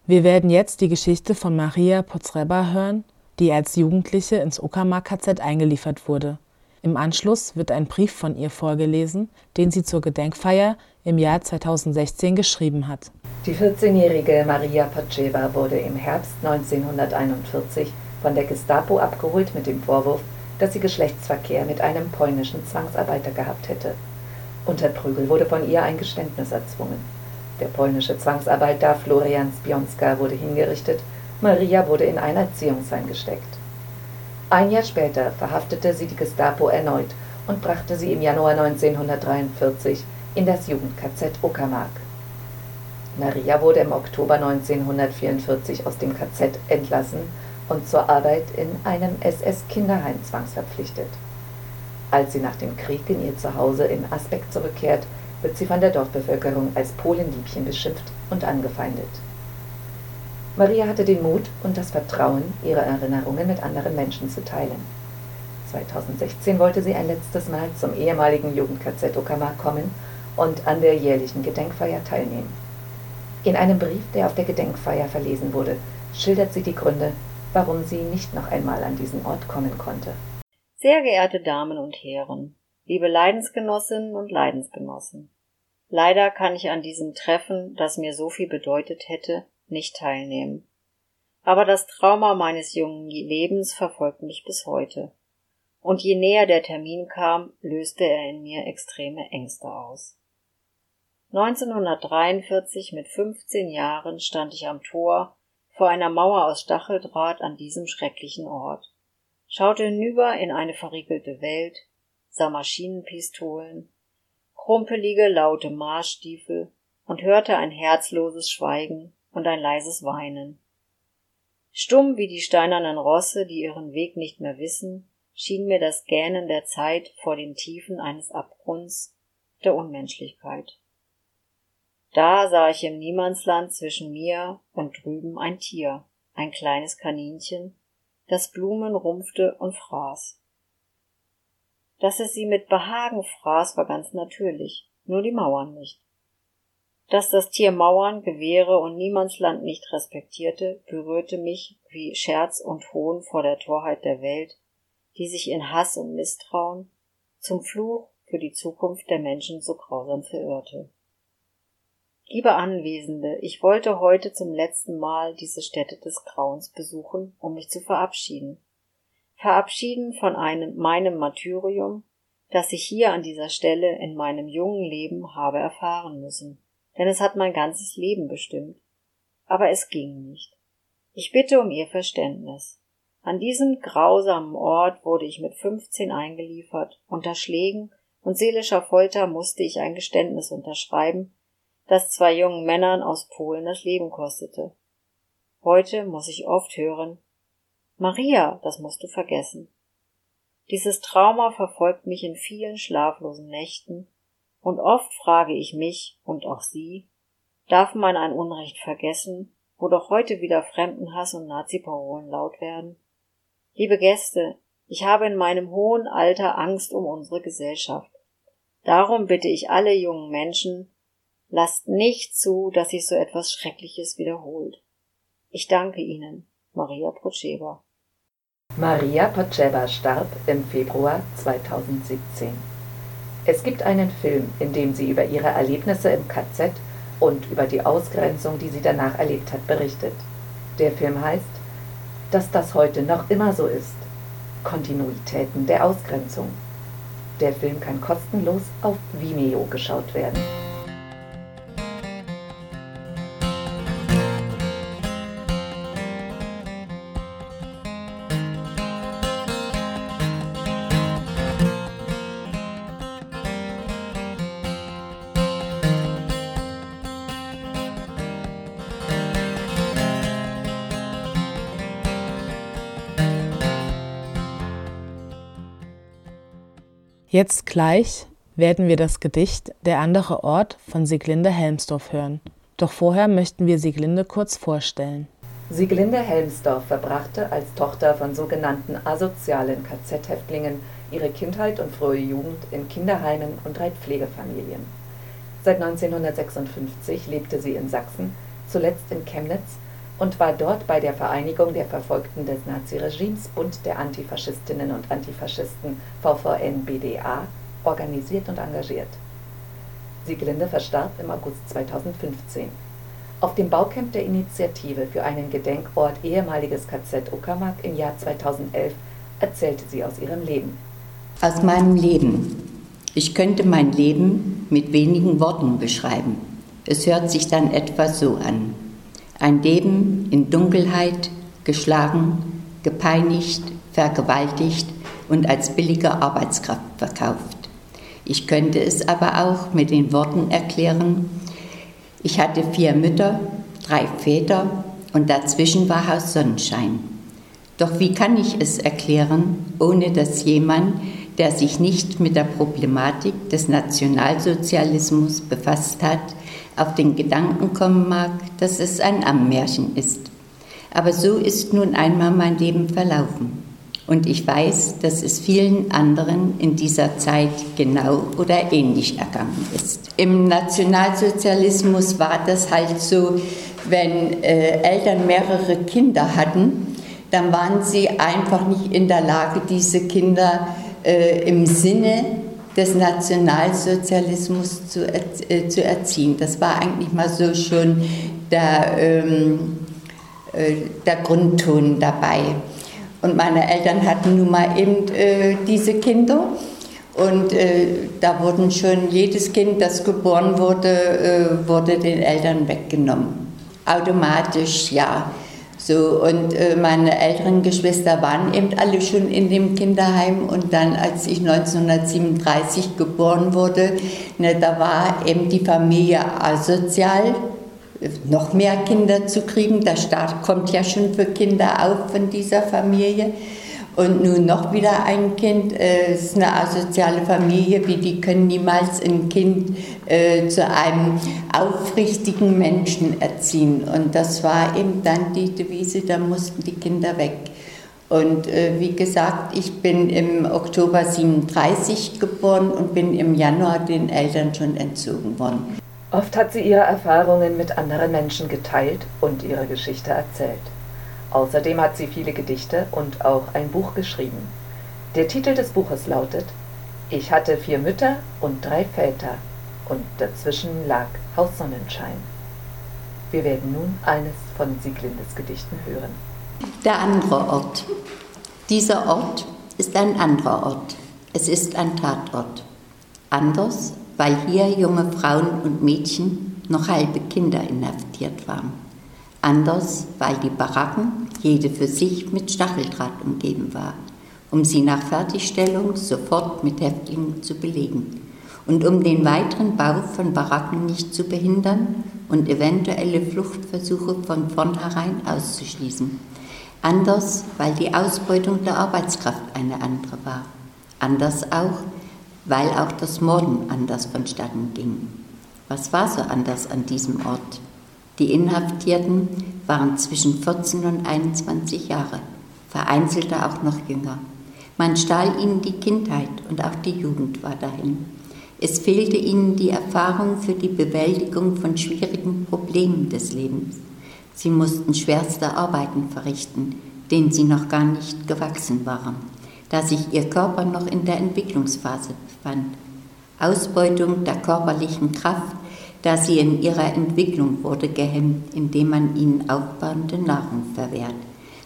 Wir werden jetzt die Geschichte von Maria Potreba hören, die als Jugendliche ins Uckermark-KZ eingeliefert wurde. Im Anschluss wird ein Brief von ihr vorgelesen, den sie zur Gedenkfeier im Jahr 2016 geschrieben hat. Die 14-jährige Maria Paceva wurde im Herbst 1941 von der Gestapo abgeholt mit dem Vorwurf, dass sie Geschlechtsverkehr mit einem polnischen Zwangsarbeiter gehabt hätte. Unter Prügel wurde von ihr ein Geständnis erzwungen. Der polnische Zwangsarbeiter Florian Spionska wurde hingerichtet, Maria wurde in ein Erziehungsheim gesteckt. Ein Jahr später verhaftete sie die Gestapo erneut und brachte sie im Januar 1943 in das Jugend-KZ Uckermark. Maria wurde im Oktober 1944 aus dem KZ entlassen und zur Arbeit in einem SS-Kinderheim zwangsverpflichtet. Als sie nach dem Krieg in ihr Zuhause in Asbeck zurückkehrt, wird sie von der Dorfbevölkerung als Polenliebchen beschimpft und angefeindet. Maria hatte den Mut und das Vertrauen, ihre Erinnerungen mit anderen Menschen zu teilen. 2016 wollte sie ein letztes Mal zum ehemaligen Jugend-KZ Uckermark kommen und an der jährlichen Gedenkfeier teilnehmen. In einem Brief, der auf der Gedenkfeier verlesen wurde, schildert sie die Gründe, warum sie nicht noch einmal an diesen Ort kommen konnte. Sehr geehrte Damen und Herren, liebe Leidensgenossinnen und Leidensgenossen, Leider kann ich an diesem Treffen, das mir so viel bedeutet hätte, nicht teilnehmen. Aber das Trauma meines jungen Lebens verfolgt mich bis heute. Und je näher der Termin kam, löste er in mir extreme Ängste aus. 1943 mit 15 Jahren stand ich am Tor vor einer Mauer aus Stacheldraht an diesem schrecklichen Ort, schaute hinüber in eine verriegelte Welt, sah Maschinenpistolen, krumpelige, laute Marschstiefel und hörte ein herzloses Schweigen und ein leises Weinen. Stumm wie die steinernen Rosse, die ihren Weg nicht mehr wissen, schien mir das Gähnen der Zeit vor den Tiefen eines Abgrunds der Unmenschlichkeit. Da sah ich im Niemandsland zwischen mir und drüben ein Tier, ein kleines Kaninchen, das Blumen rumpfte und fraß. Dass es sie mit Behagen fraß, war ganz natürlich, nur die Mauern nicht. Dass das Tier Mauern, Gewehre und Niemandsland nicht respektierte, berührte mich wie Scherz und Hohn vor der Torheit der Welt, die sich in Hass und Misstrauen zum Fluch für die Zukunft der Menschen so grausam verirrte. Liebe Anwesende, ich wollte heute zum letzten Mal diese Stätte des Grauens besuchen, um mich zu verabschieden. Verabschieden von einem meinem Martyrium, das ich hier an dieser Stelle in meinem jungen Leben habe erfahren müssen denn es hat mein ganzes Leben bestimmt. Aber es ging nicht. Ich bitte um Ihr Verständnis. An diesem grausamen Ort wurde ich mit 15 eingeliefert, unter Schlägen und seelischer Folter musste ich ein Geständnis unterschreiben, das zwei jungen Männern aus Polen das Leben kostete. Heute muss ich oft hören, Maria, das musst du vergessen. Dieses Trauma verfolgt mich in vielen schlaflosen Nächten und oft frage ich mich und auch Sie, darf man ein Unrecht vergessen, wo doch heute wieder Fremdenhass und Nazi-Parolen laut werden? Liebe Gäste, ich habe in meinem hohen Alter Angst um unsere Gesellschaft. Darum bitte ich alle jungen Menschen, lasst nicht zu, dass sich so etwas Schreckliches wiederholt. Ich danke Ihnen, Maria Proceva. Maria Proceva starb im Februar 2017. Es gibt einen Film, in dem sie über ihre Erlebnisse im KZ und über die Ausgrenzung, die sie danach erlebt hat, berichtet. Der Film heißt Dass das heute noch immer so ist. Kontinuitäten der Ausgrenzung. Der Film kann kostenlos auf Vimeo geschaut werden. Jetzt gleich werden wir das Gedicht Der andere Ort von Sieglinde Helmsdorf hören. Doch vorher möchten wir Sieglinde kurz vorstellen. Sieglinde Helmsdorf verbrachte als Tochter von sogenannten asozialen KZ-Häftlingen ihre Kindheit und frühe Jugend in Kinderheimen und drei Pflegefamilien. Seit 1956 lebte sie in Sachsen, zuletzt in Chemnitz und war dort bei der Vereinigung der Verfolgten des Naziregimes Bund der Antifaschistinnen und Antifaschisten VVN-BDA organisiert und engagiert. Sieglinde verstarb im August 2015. Auf dem Baucamp der Initiative für einen Gedenkort ehemaliges KZ Uckermark im Jahr 2011 erzählte sie aus ihrem Leben. Aus meinem Leben. Ich könnte mein Leben mit wenigen Worten beschreiben. Es hört sich dann etwa so an. Ein Leben in Dunkelheit, geschlagen, gepeinigt, vergewaltigt und als billige Arbeitskraft verkauft. Ich könnte es aber auch mit den Worten erklären, ich hatte vier Mütter, drei Väter und dazwischen war Haus Sonnenschein. Doch wie kann ich es erklären, ohne dass jemand, der sich nicht mit der Problematik des Nationalsozialismus befasst hat, auf den Gedanken kommen mag, dass es ein Ammärchen ist. Aber so ist nun einmal mein Leben verlaufen. Und ich weiß, dass es vielen anderen in dieser Zeit genau oder ähnlich ergangen ist. Im Nationalsozialismus war das halt so, wenn äh, Eltern mehrere Kinder hatten, dann waren sie einfach nicht in der Lage, diese Kinder äh, im Sinne des Nationalsozialismus zu, äh, zu erziehen. Das war eigentlich mal so schon der, ähm, äh, der Grundton dabei. Und meine Eltern hatten nun mal eben äh, diese Kinder. Und äh, da wurden schon jedes Kind, das geboren wurde, äh, wurde den Eltern weggenommen. Automatisch, ja. So, und äh, meine älteren Geschwister waren eben alle schon in dem Kinderheim und dann, als ich 1937 geboren wurde, ne, da war eben die Familie asozial noch mehr Kinder zu kriegen. Der Staat kommt ja schon für Kinder auf von dieser Familie. Und nun noch wieder ein Kind, äh, es ist eine asoziale Familie, wie die können niemals ein Kind äh, zu einem aufrichtigen Menschen erziehen. Und das war eben dann die Devise, da mussten die Kinder weg. Und äh, wie gesagt, ich bin im Oktober 37 geboren und bin im Januar den Eltern schon entzogen worden. Oft hat sie ihre Erfahrungen mit anderen Menschen geteilt und ihre Geschichte erzählt. Außerdem hat sie viele Gedichte und auch ein Buch geschrieben. Der Titel des Buches lautet Ich hatte vier Mütter und drei Väter und dazwischen lag Haussonnenschein. Wir werden nun eines von Sieglindes Gedichten hören. Der andere Ort. Dieser Ort ist ein anderer Ort. Es ist ein Tatort. Anders, weil hier junge Frauen und Mädchen, noch halbe Kinder inhaftiert waren. Anders, weil die Baracken, jede für sich, mit Stacheldraht umgeben war, um sie nach Fertigstellung sofort mit Häftlingen zu belegen und um den weiteren Bau von Baracken nicht zu behindern und eventuelle Fluchtversuche von vornherein auszuschließen. Anders, weil die Ausbeutung der Arbeitskraft eine andere war. Anders auch, weil auch das Morden anders vonstatten ging. Was war so anders an diesem Ort? Die Inhaftierten waren zwischen 14 und 21 Jahre, vereinzelte auch noch jünger. Man stahl ihnen die Kindheit und auch die Jugend war dahin. Es fehlte ihnen die Erfahrung für die Bewältigung von schwierigen Problemen des Lebens. Sie mussten schwerste Arbeiten verrichten, denen sie noch gar nicht gewachsen waren, da sich ihr Körper noch in der Entwicklungsphase befand. Ausbeutung der körperlichen Kraft da sie in ihrer Entwicklung wurde gehemmt, indem man ihnen aufbauende Nahrung verwehrt.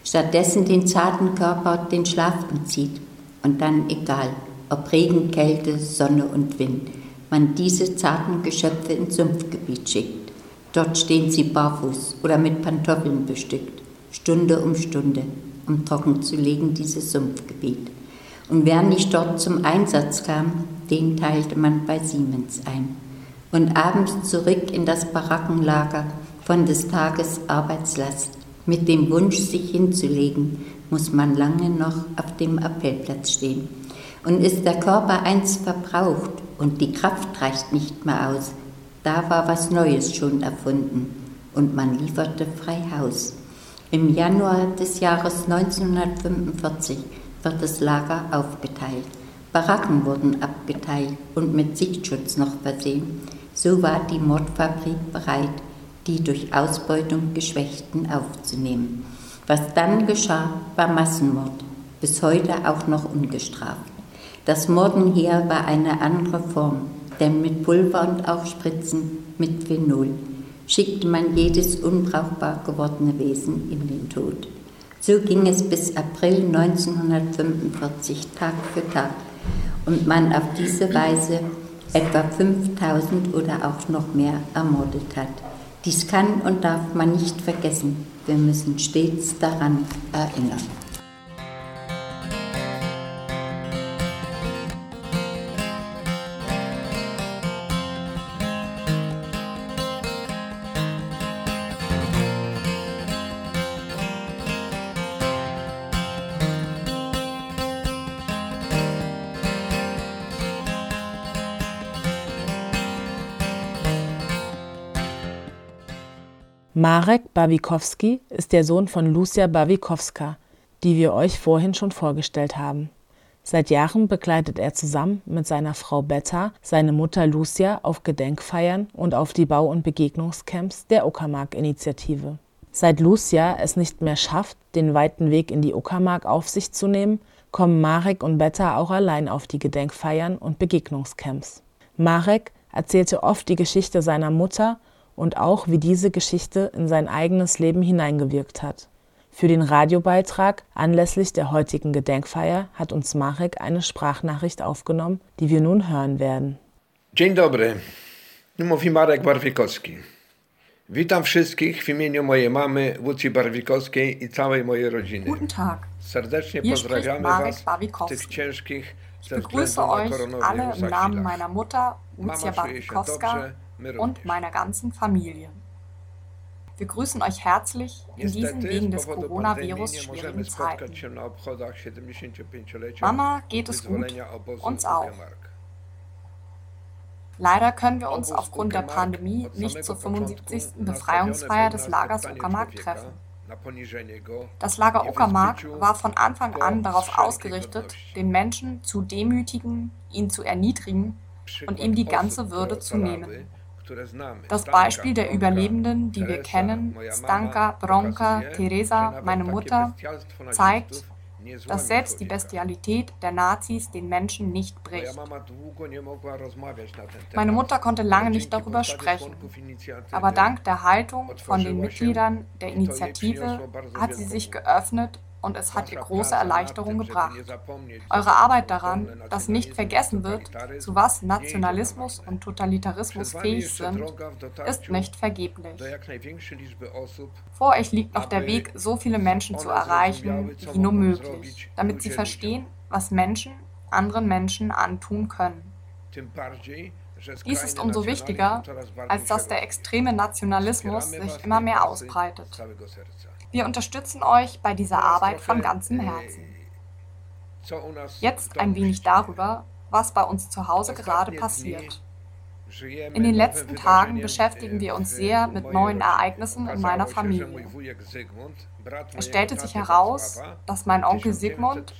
Stattdessen den zarten Körper den Schlaf entzieht und dann egal, ob Regen, Kälte, Sonne und Wind, man diese zarten Geschöpfe ins Sumpfgebiet schickt. Dort stehen sie barfuß oder mit Pantoffeln bestückt, Stunde um Stunde, um trocken zu legen dieses Sumpfgebiet. Und wer nicht dort zum Einsatz kam, den teilte man bei Siemens ein und abends zurück in das Barackenlager von des Tages Arbeitslast. Mit dem Wunsch, sich hinzulegen, muss man lange noch auf dem Appellplatz stehen. Und ist der Körper einst verbraucht und die Kraft reicht nicht mehr aus, da war was Neues schon erfunden und man lieferte frei Haus. Im Januar des Jahres 1945 wird das Lager aufgeteilt. Baracken wurden abgeteilt und mit Sichtschutz noch versehen. So war die Mordfabrik bereit, die durch Ausbeutung Geschwächten aufzunehmen. Was dann geschah, war Massenmord, bis heute auch noch ungestraft. Das Morden hier war eine andere Form, denn mit Pulver und auch Spritzen mit Phenol schickte man jedes unbrauchbar gewordene Wesen in den Tod. So ging es bis April 1945 Tag für Tag und man auf diese Weise etwa 5000 oder auch noch mehr ermordet hat. Dies kann und darf man nicht vergessen. Wir müssen stets daran erinnern. Marek Bawikowski ist der Sohn von Lucia Bawikowska, die wir euch vorhin schon vorgestellt haben. Seit Jahren begleitet er zusammen mit seiner Frau Betta seine Mutter Lucia auf Gedenkfeiern und auf die Bau- und Begegnungscamps der Uckermark-Initiative. Seit Lucia es nicht mehr schafft, den weiten Weg in die Uckermark auf sich zu nehmen, kommen Marek und Betta auch allein auf die Gedenkfeiern und Begegnungscamps. Marek erzählte oft die Geschichte seiner Mutter und auch, wie diese Geschichte in sein eigenes Leben hineingewirkt hat. Für den Radiobeitrag anlässlich der heutigen Gedenkfeier hat uns Marek eine Sprachnachricht aufgenommen, die wir nun hören werden. Dzień dobry, mówi Marek Barwikowski. Witam wszystkich w imieniu mojej mamy Łucji Barwikowskiej i całej mojej rodziny. Guten Tag. Serdecznie Hier pozdrawiamy Was w Barwikowski. tych ciężkich Ich ze begrüße względu na euch alle im Namen meiner Mutter, się Barwikowska, und meiner ganzen Familie. Wir grüßen euch herzlich in diesen wegen des Coronavirus schwierigen Zeiten. Mama, geht es gut? Uns auch. Leider können wir uns aufgrund der Pandemie nicht zur 75. Befreiungsfeier des Lagers Uckermark treffen. Das Lager Uckermark war von Anfang an darauf ausgerichtet, den Menschen zu demütigen, ihn zu erniedrigen und ihm die ganze Würde zu nehmen. Das Beispiel der Überlebenden, die wir kennen, Stanka, Bronka, Teresa, meine Mutter, zeigt, dass selbst die Bestialität der Nazis den Menschen nicht bricht. Meine Mutter konnte lange nicht darüber sprechen, aber dank der Haltung von den Mitgliedern der Initiative hat sie sich geöffnet und es hat ihr große Erleichterung gebracht. Eure Arbeit daran, dass nicht vergessen wird, zu was Nationalismus und Totalitarismus fähig sind, ist nicht vergeblich. Vor euch liegt noch der Weg, so viele Menschen zu erreichen, wie nur möglich, damit sie verstehen, was Menschen anderen Menschen antun können. Dies ist umso wichtiger, als dass der extreme Nationalismus sich immer mehr ausbreitet. Wir unterstützen euch bei dieser Arbeit von ganzem Herzen. Jetzt ein wenig darüber, was bei uns zu Hause gerade passiert. In den letzten Tagen beschäftigen wir uns sehr mit neuen Ereignissen in meiner Familie. Es stellte sich heraus, dass mein Onkel Sigmund,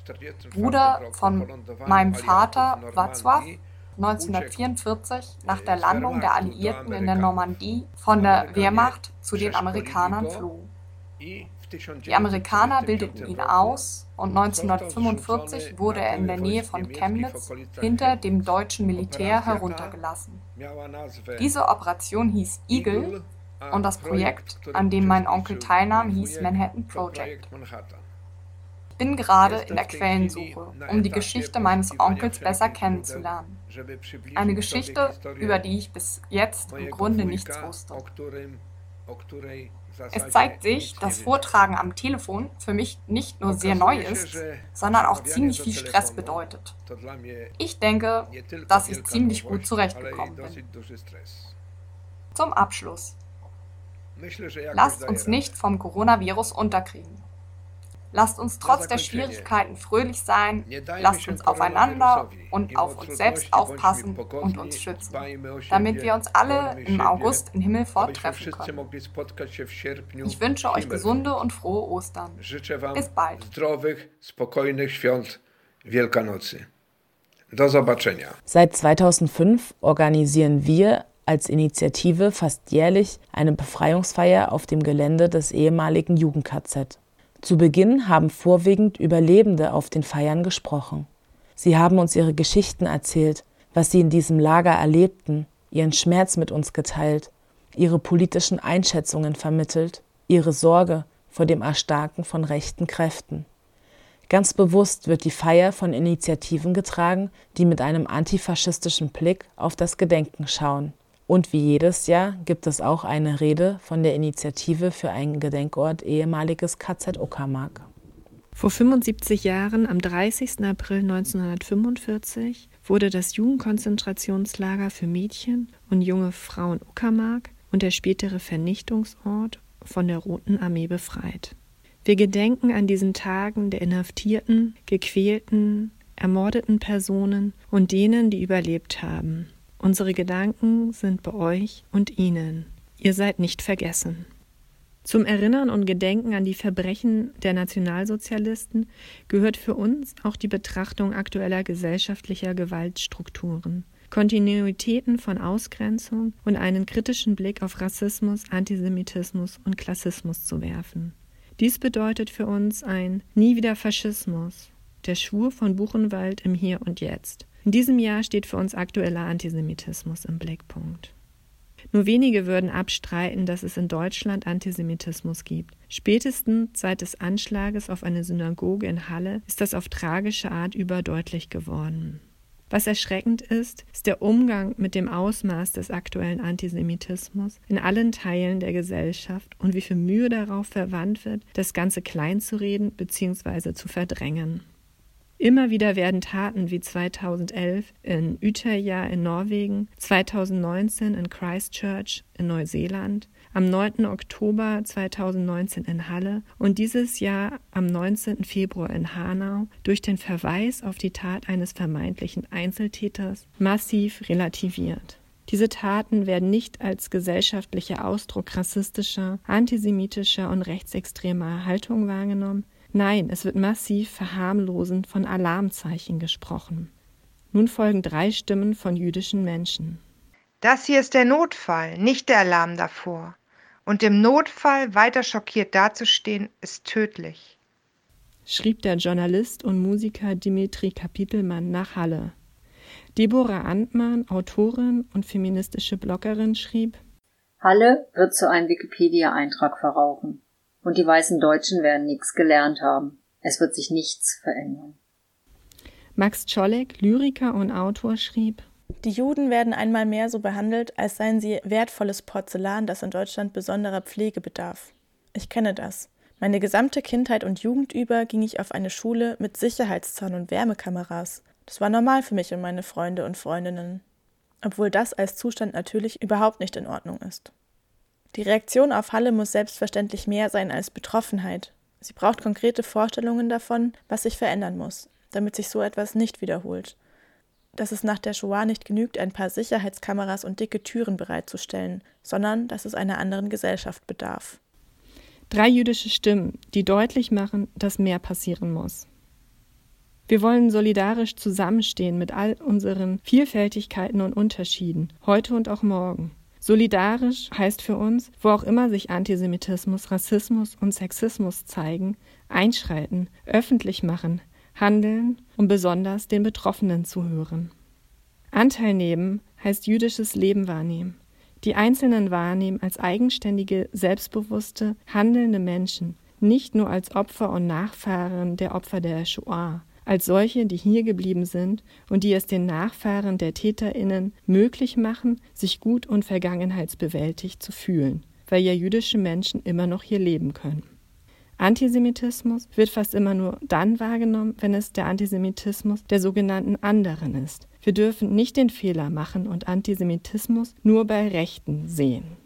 Bruder von meinem Vater Václav, 1944 nach der Landung der Alliierten in der Normandie von der Wehrmacht zu den Amerikanern floh. Die Amerikaner bildeten ihn aus und 1945 wurde er in der Nähe von Chemnitz hinter dem deutschen Militär heruntergelassen. Diese Operation hieß Eagle und das Projekt, an dem mein Onkel teilnahm, hieß Manhattan Project. Ich bin gerade in der Quellensuche, um die Geschichte meines Onkels besser kennenzulernen. Eine Geschichte, über die ich bis jetzt im Grunde nichts wusste. Es zeigt sich, dass Vortragen am Telefon für mich nicht nur sehr neu ist, sondern auch ziemlich viel Stress bedeutet. Ich denke, dass ich ziemlich gut zurechtgekommen bin. Zum Abschluss. Lasst uns nicht vom Coronavirus unterkriegen. Lasst uns trotz der Schwierigkeiten fröhlich sein, lasst uns aufeinander und auf uns selbst aufpassen und uns schützen, damit wir uns alle im August im Himmel forttreffen können. Ich wünsche euch gesunde und frohe Ostern. Bis bald. Do zobaczenia. Seit 2005 organisieren wir als Initiative fast jährlich eine Befreiungsfeier auf dem Gelände des ehemaligen Jugend-KZ. Zu Beginn haben vorwiegend Überlebende auf den Feiern gesprochen. Sie haben uns ihre Geschichten erzählt, was sie in diesem Lager erlebten, ihren Schmerz mit uns geteilt, ihre politischen Einschätzungen vermittelt, ihre Sorge vor dem Erstarken von rechten Kräften. Ganz bewusst wird die Feier von Initiativen getragen, die mit einem antifaschistischen Blick auf das Gedenken schauen. Und wie jedes Jahr gibt es auch eine Rede von der Initiative für einen Gedenkort ehemaliges KZ Uckermark. Vor 75 Jahren, am 30. April 1945, wurde das Jugendkonzentrationslager für Mädchen und junge Frauen Uckermark und der spätere Vernichtungsort von der Roten Armee befreit. Wir gedenken an diesen Tagen der inhaftierten, gequälten, ermordeten Personen und denen, die überlebt haben. Unsere Gedanken sind bei euch und Ihnen. Ihr seid nicht vergessen. Zum Erinnern und Gedenken an die Verbrechen der Nationalsozialisten gehört für uns auch die Betrachtung aktueller gesellschaftlicher Gewaltstrukturen, Kontinuitäten von Ausgrenzung und einen kritischen Blick auf Rassismus, Antisemitismus und Klassismus zu werfen. Dies bedeutet für uns ein Nie wieder Faschismus, der Schwur von Buchenwald im Hier und Jetzt. In diesem Jahr steht für uns aktueller Antisemitismus im Blickpunkt. Nur wenige würden abstreiten, dass es in Deutschland Antisemitismus gibt. Spätestens seit des Anschlages auf eine Synagoge in Halle ist das auf tragische Art überdeutlich geworden. Was erschreckend ist, ist der Umgang mit dem Ausmaß des aktuellen Antisemitismus in allen Teilen der Gesellschaft und wie viel Mühe darauf verwandt wird, das Ganze kleinzureden bzw. zu verdrängen. Immer wieder werden Taten wie 2011 in Utøya in Norwegen, 2019 in Christchurch in Neuseeland, am 9. Oktober 2019 in Halle und dieses Jahr am 19. Februar in Hanau durch den Verweis auf die Tat eines vermeintlichen Einzeltäters massiv relativiert. Diese Taten werden nicht als gesellschaftlicher Ausdruck rassistischer, antisemitischer und rechtsextremer Haltung wahrgenommen, Nein, es wird massiv verharmlosend von Alarmzeichen gesprochen. Nun folgen drei Stimmen von jüdischen Menschen. Das hier ist der Notfall, nicht der Alarm davor. Und im Notfall weiter schockiert dazustehen, ist tödlich. Schrieb der Journalist und Musiker Dimitri Kapitelmann nach Halle. Deborah Antmann, Autorin und feministische Bloggerin, schrieb: Halle wird zu einem Wikipedia-Eintrag verrauchen und die weißen Deutschen werden nichts gelernt haben. Es wird sich nichts verändern. Max Czolek, Lyriker und Autor, schrieb, die Juden werden einmal mehr so behandelt, als seien sie wertvolles Porzellan, das in Deutschland besonderer Pflege bedarf. Ich kenne das. Meine gesamte Kindheit und Jugend über ging ich auf eine Schule mit Sicherheitszaun und Wärmekameras. Das war normal für mich und meine Freunde und Freundinnen. Obwohl das als Zustand natürlich überhaupt nicht in Ordnung ist. Die Reaktion auf Halle muss selbstverständlich mehr sein als Betroffenheit. Sie braucht konkrete Vorstellungen davon, was sich verändern muss, damit sich so etwas nicht wiederholt. Dass es nach der Shoah nicht genügt, ein paar Sicherheitskameras und dicke Türen bereitzustellen, sondern dass es einer anderen Gesellschaft bedarf. Drei jüdische Stimmen, die deutlich machen, dass mehr passieren muss. Wir wollen solidarisch zusammenstehen mit all unseren Vielfältigkeiten und Unterschieden, heute und auch morgen. Solidarisch heißt für uns, wo auch immer sich Antisemitismus, Rassismus und Sexismus zeigen, einschreiten, öffentlich machen, handeln und besonders den Betroffenen zuhören. Anteil nehmen heißt jüdisches Leben wahrnehmen. Die Einzelnen wahrnehmen als eigenständige, selbstbewusste, handelnde Menschen, nicht nur als Opfer und Nachfahren der Opfer der Shoah, als solche, die hier geblieben sind und die es den Nachfahren der Täterinnen möglich machen, sich gut und vergangenheitsbewältigt zu fühlen, weil ja jüdische Menschen immer noch hier leben können. Antisemitismus wird fast immer nur dann wahrgenommen, wenn es der Antisemitismus der sogenannten anderen ist. Wir dürfen nicht den Fehler machen und Antisemitismus nur bei Rechten sehen.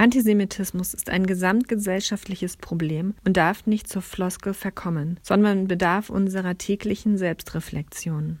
Antisemitismus ist ein gesamtgesellschaftliches Problem und darf nicht zur Floskel verkommen, sondern bedarf unserer täglichen Selbstreflexion.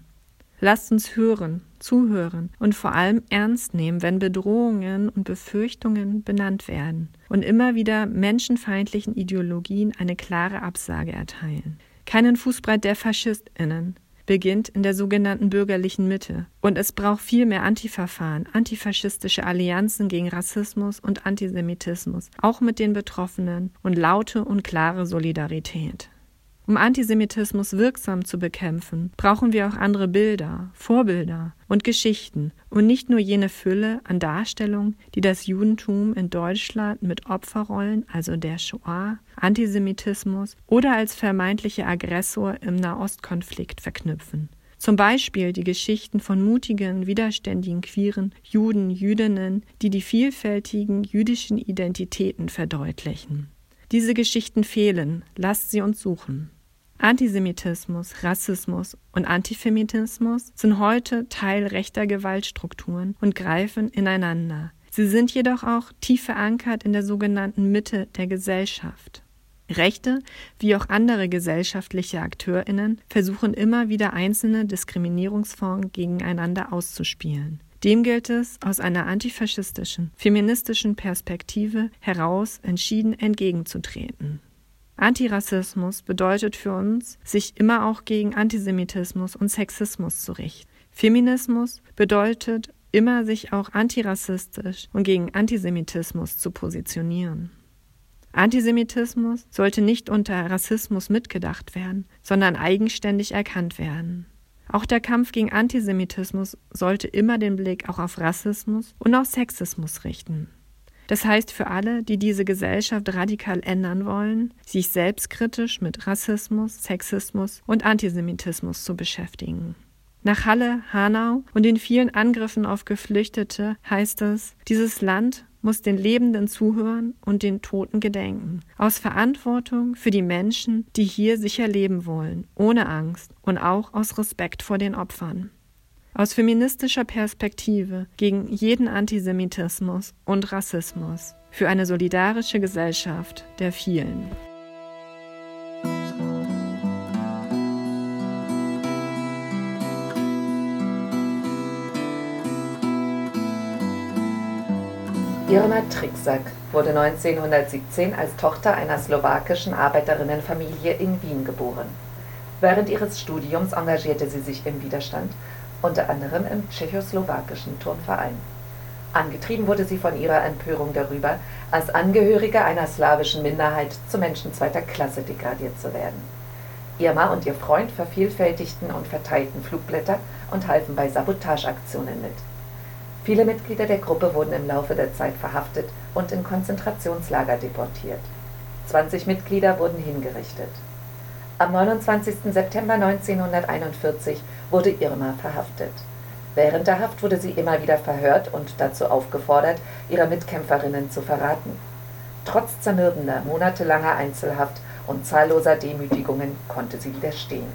Lasst uns hören, zuhören und vor allem ernst nehmen, wenn Bedrohungen und Befürchtungen benannt werden und immer wieder menschenfeindlichen Ideologien eine klare Absage erteilen. Keinen Fußbreit der Faschistinnen, beginnt in der sogenannten bürgerlichen Mitte. Und es braucht viel mehr Antiverfahren, antifaschistische Allianzen gegen Rassismus und Antisemitismus, auch mit den Betroffenen und laute und klare Solidarität. Um Antisemitismus wirksam zu bekämpfen, brauchen wir auch andere Bilder, Vorbilder und Geschichten und nicht nur jene Fülle an Darstellungen, die das Judentum in Deutschland mit Opferrollen, also der Shoah, Antisemitismus oder als vermeintlicher Aggressor im Nahostkonflikt verknüpfen. Zum Beispiel die Geschichten von mutigen, widerständigen Queeren, Juden, Jüdinnen, die die vielfältigen jüdischen Identitäten verdeutlichen. Diese Geschichten fehlen, lasst sie uns suchen. Antisemitismus, Rassismus und Antifeminismus sind heute Teil rechter Gewaltstrukturen und greifen ineinander. Sie sind jedoch auch tief verankert in der sogenannten Mitte der Gesellschaft. Rechte wie auch andere gesellschaftliche Akteurinnen versuchen immer wieder einzelne Diskriminierungsformen gegeneinander auszuspielen. Dem gilt es, aus einer antifaschistischen, feministischen Perspektive heraus entschieden entgegenzutreten. Antirassismus bedeutet für uns, sich immer auch gegen Antisemitismus und Sexismus zu richten. Feminismus bedeutet immer sich auch antirassistisch und gegen Antisemitismus zu positionieren. Antisemitismus sollte nicht unter Rassismus mitgedacht werden, sondern eigenständig erkannt werden. Auch der Kampf gegen Antisemitismus sollte immer den Blick auch auf Rassismus und auf Sexismus richten. Das heißt für alle, die diese Gesellschaft radikal ändern wollen, sich selbstkritisch mit Rassismus, Sexismus und Antisemitismus zu beschäftigen. Nach Halle, Hanau und den vielen Angriffen auf Geflüchtete heißt es, dieses Land muss den Lebenden zuhören und den Toten gedenken. Aus Verantwortung für die Menschen, die hier sicher leben wollen, ohne Angst und auch aus Respekt vor den Opfern. Aus feministischer Perspektive gegen jeden Antisemitismus und Rassismus. Für eine solidarische Gesellschaft der vielen. Irma Tricksack wurde 1917 als Tochter einer slowakischen Arbeiterinnenfamilie in Wien geboren. Während ihres Studiums engagierte sie sich im Widerstand, unter anderem im tschechoslowakischen Turnverein. Angetrieben wurde sie von ihrer Empörung darüber, als Angehörige einer slawischen Minderheit zu Menschen zweiter Klasse degradiert zu werden. Irma und ihr Freund vervielfältigten und verteilten Flugblätter und halfen bei Sabotageaktionen mit. Viele Mitglieder der Gruppe wurden im Laufe der Zeit verhaftet und in Konzentrationslager deportiert. 20 Mitglieder wurden hingerichtet. Am 29. September 1941 wurde Irma verhaftet. Während der Haft wurde sie immer wieder verhört und dazu aufgefordert, ihre Mitkämpferinnen zu verraten. Trotz zermürbender, monatelanger Einzelhaft und zahlloser Demütigungen konnte sie widerstehen.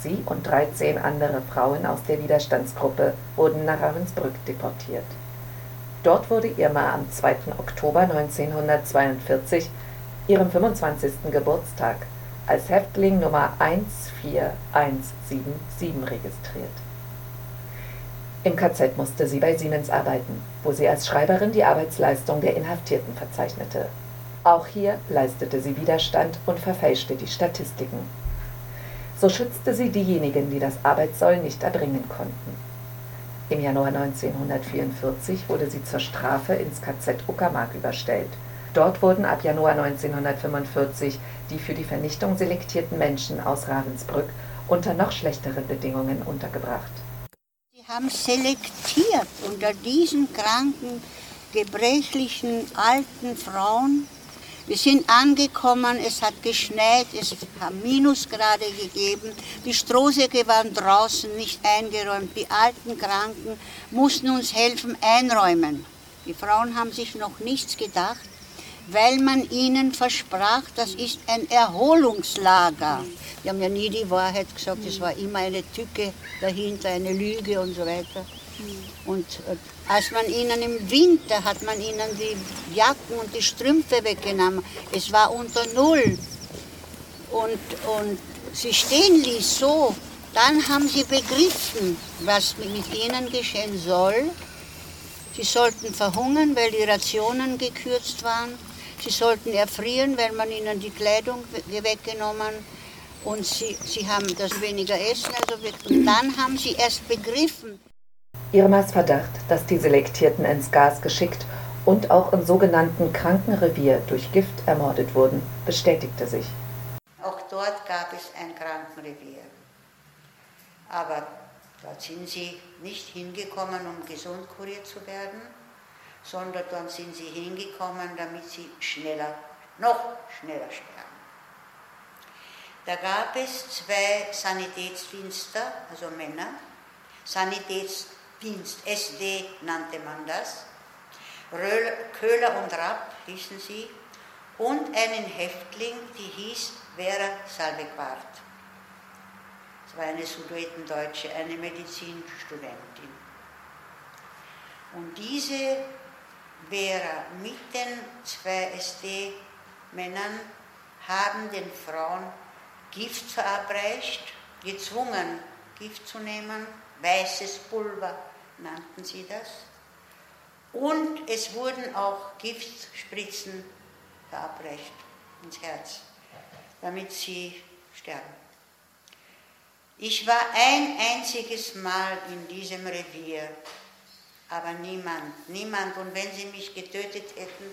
Sie und 13 andere Frauen aus der Widerstandsgruppe wurden nach Ravensbrück deportiert. Dort wurde Irma am 2. Oktober 1942, ihrem 25. Geburtstag, als Häftling Nummer 14177 registriert. Im KZ musste sie bei Siemens arbeiten, wo sie als Schreiberin die Arbeitsleistung der Inhaftierten verzeichnete. Auch hier leistete sie Widerstand und verfälschte die Statistiken. So schützte sie diejenigen, die das Arbeitssoll nicht erbringen konnten. Im Januar 1944 wurde sie zur Strafe ins KZ Uckermark überstellt. Dort wurden ab Januar 1945 die für die Vernichtung selektierten Menschen aus Ravensbrück unter noch schlechteren Bedingungen untergebracht. Sie haben selektiert unter diesen kranken, gebrechlichen, alten Frauen wir sind angekommen, es hat geschneit, es hat Minusgrade gegeben, die Strohsäcke waren draußen nicht eingeräumt, die alten Kranken mussten uns helfen einräumen. Die Frauen haben sich noch nichts gedacht, weil man ihnen versprach, das ist ein Erholungslager. Die haben ja nie die Wahrheit gesagt, es war immer eine Tücke dahinter, eine Lüge und so weiter. Und äh, als man ihnen im Winter hat man ihnen die Jacken und die Strümpfe weggenommen. Es war unter Null. Und, und sie stehen ließ so. Dann haben sie begriffen, was mit ihnen geschehen soll. Sie sollten verhungern, weil die Rationen gekürzt waren. Sie sollten erfrieren, weil man ihnen die Kleidung weggenommen und sie, sie haben das weniger essen. Also und dann haben sie erst begriffen, Irmas Verdacht, dass die Selektierten ins Gas geschickt und auch im sogenannten Krankenrevier durch Gift ermordet wurden, bestätigte sich. Auch dort gab es ein Krankenrevier. Aber dort sind sie nicht hingekommen, um gesund kuriert zu werden, sondern sind sie hingekommen, damit sie schneller, noch schneller sterben. Da gab es zwei Sanitätsdienste, also Männer, Sanitätsdienste, Dienst, SD nannte man das. Röhl, Köhler und Rapp hießen sie und einen Häftling, die hieß Vera Salvequart. Das war eine Sudetendeutsche, eine Medizinstudentin. Und diese Vera mit den zwei SD-Männern haben den Frauen Gift verabreicht, gezwungen, Gift zu nehmen weißes Pulver nannten sie das. Und es wurden auch Giftspritzen verabreicht ins Herz, damit sie sterben. Ich war ein einziges Mal in diesem Revier, aber niemand, niemand. Und wenn sie mich getötet hätten,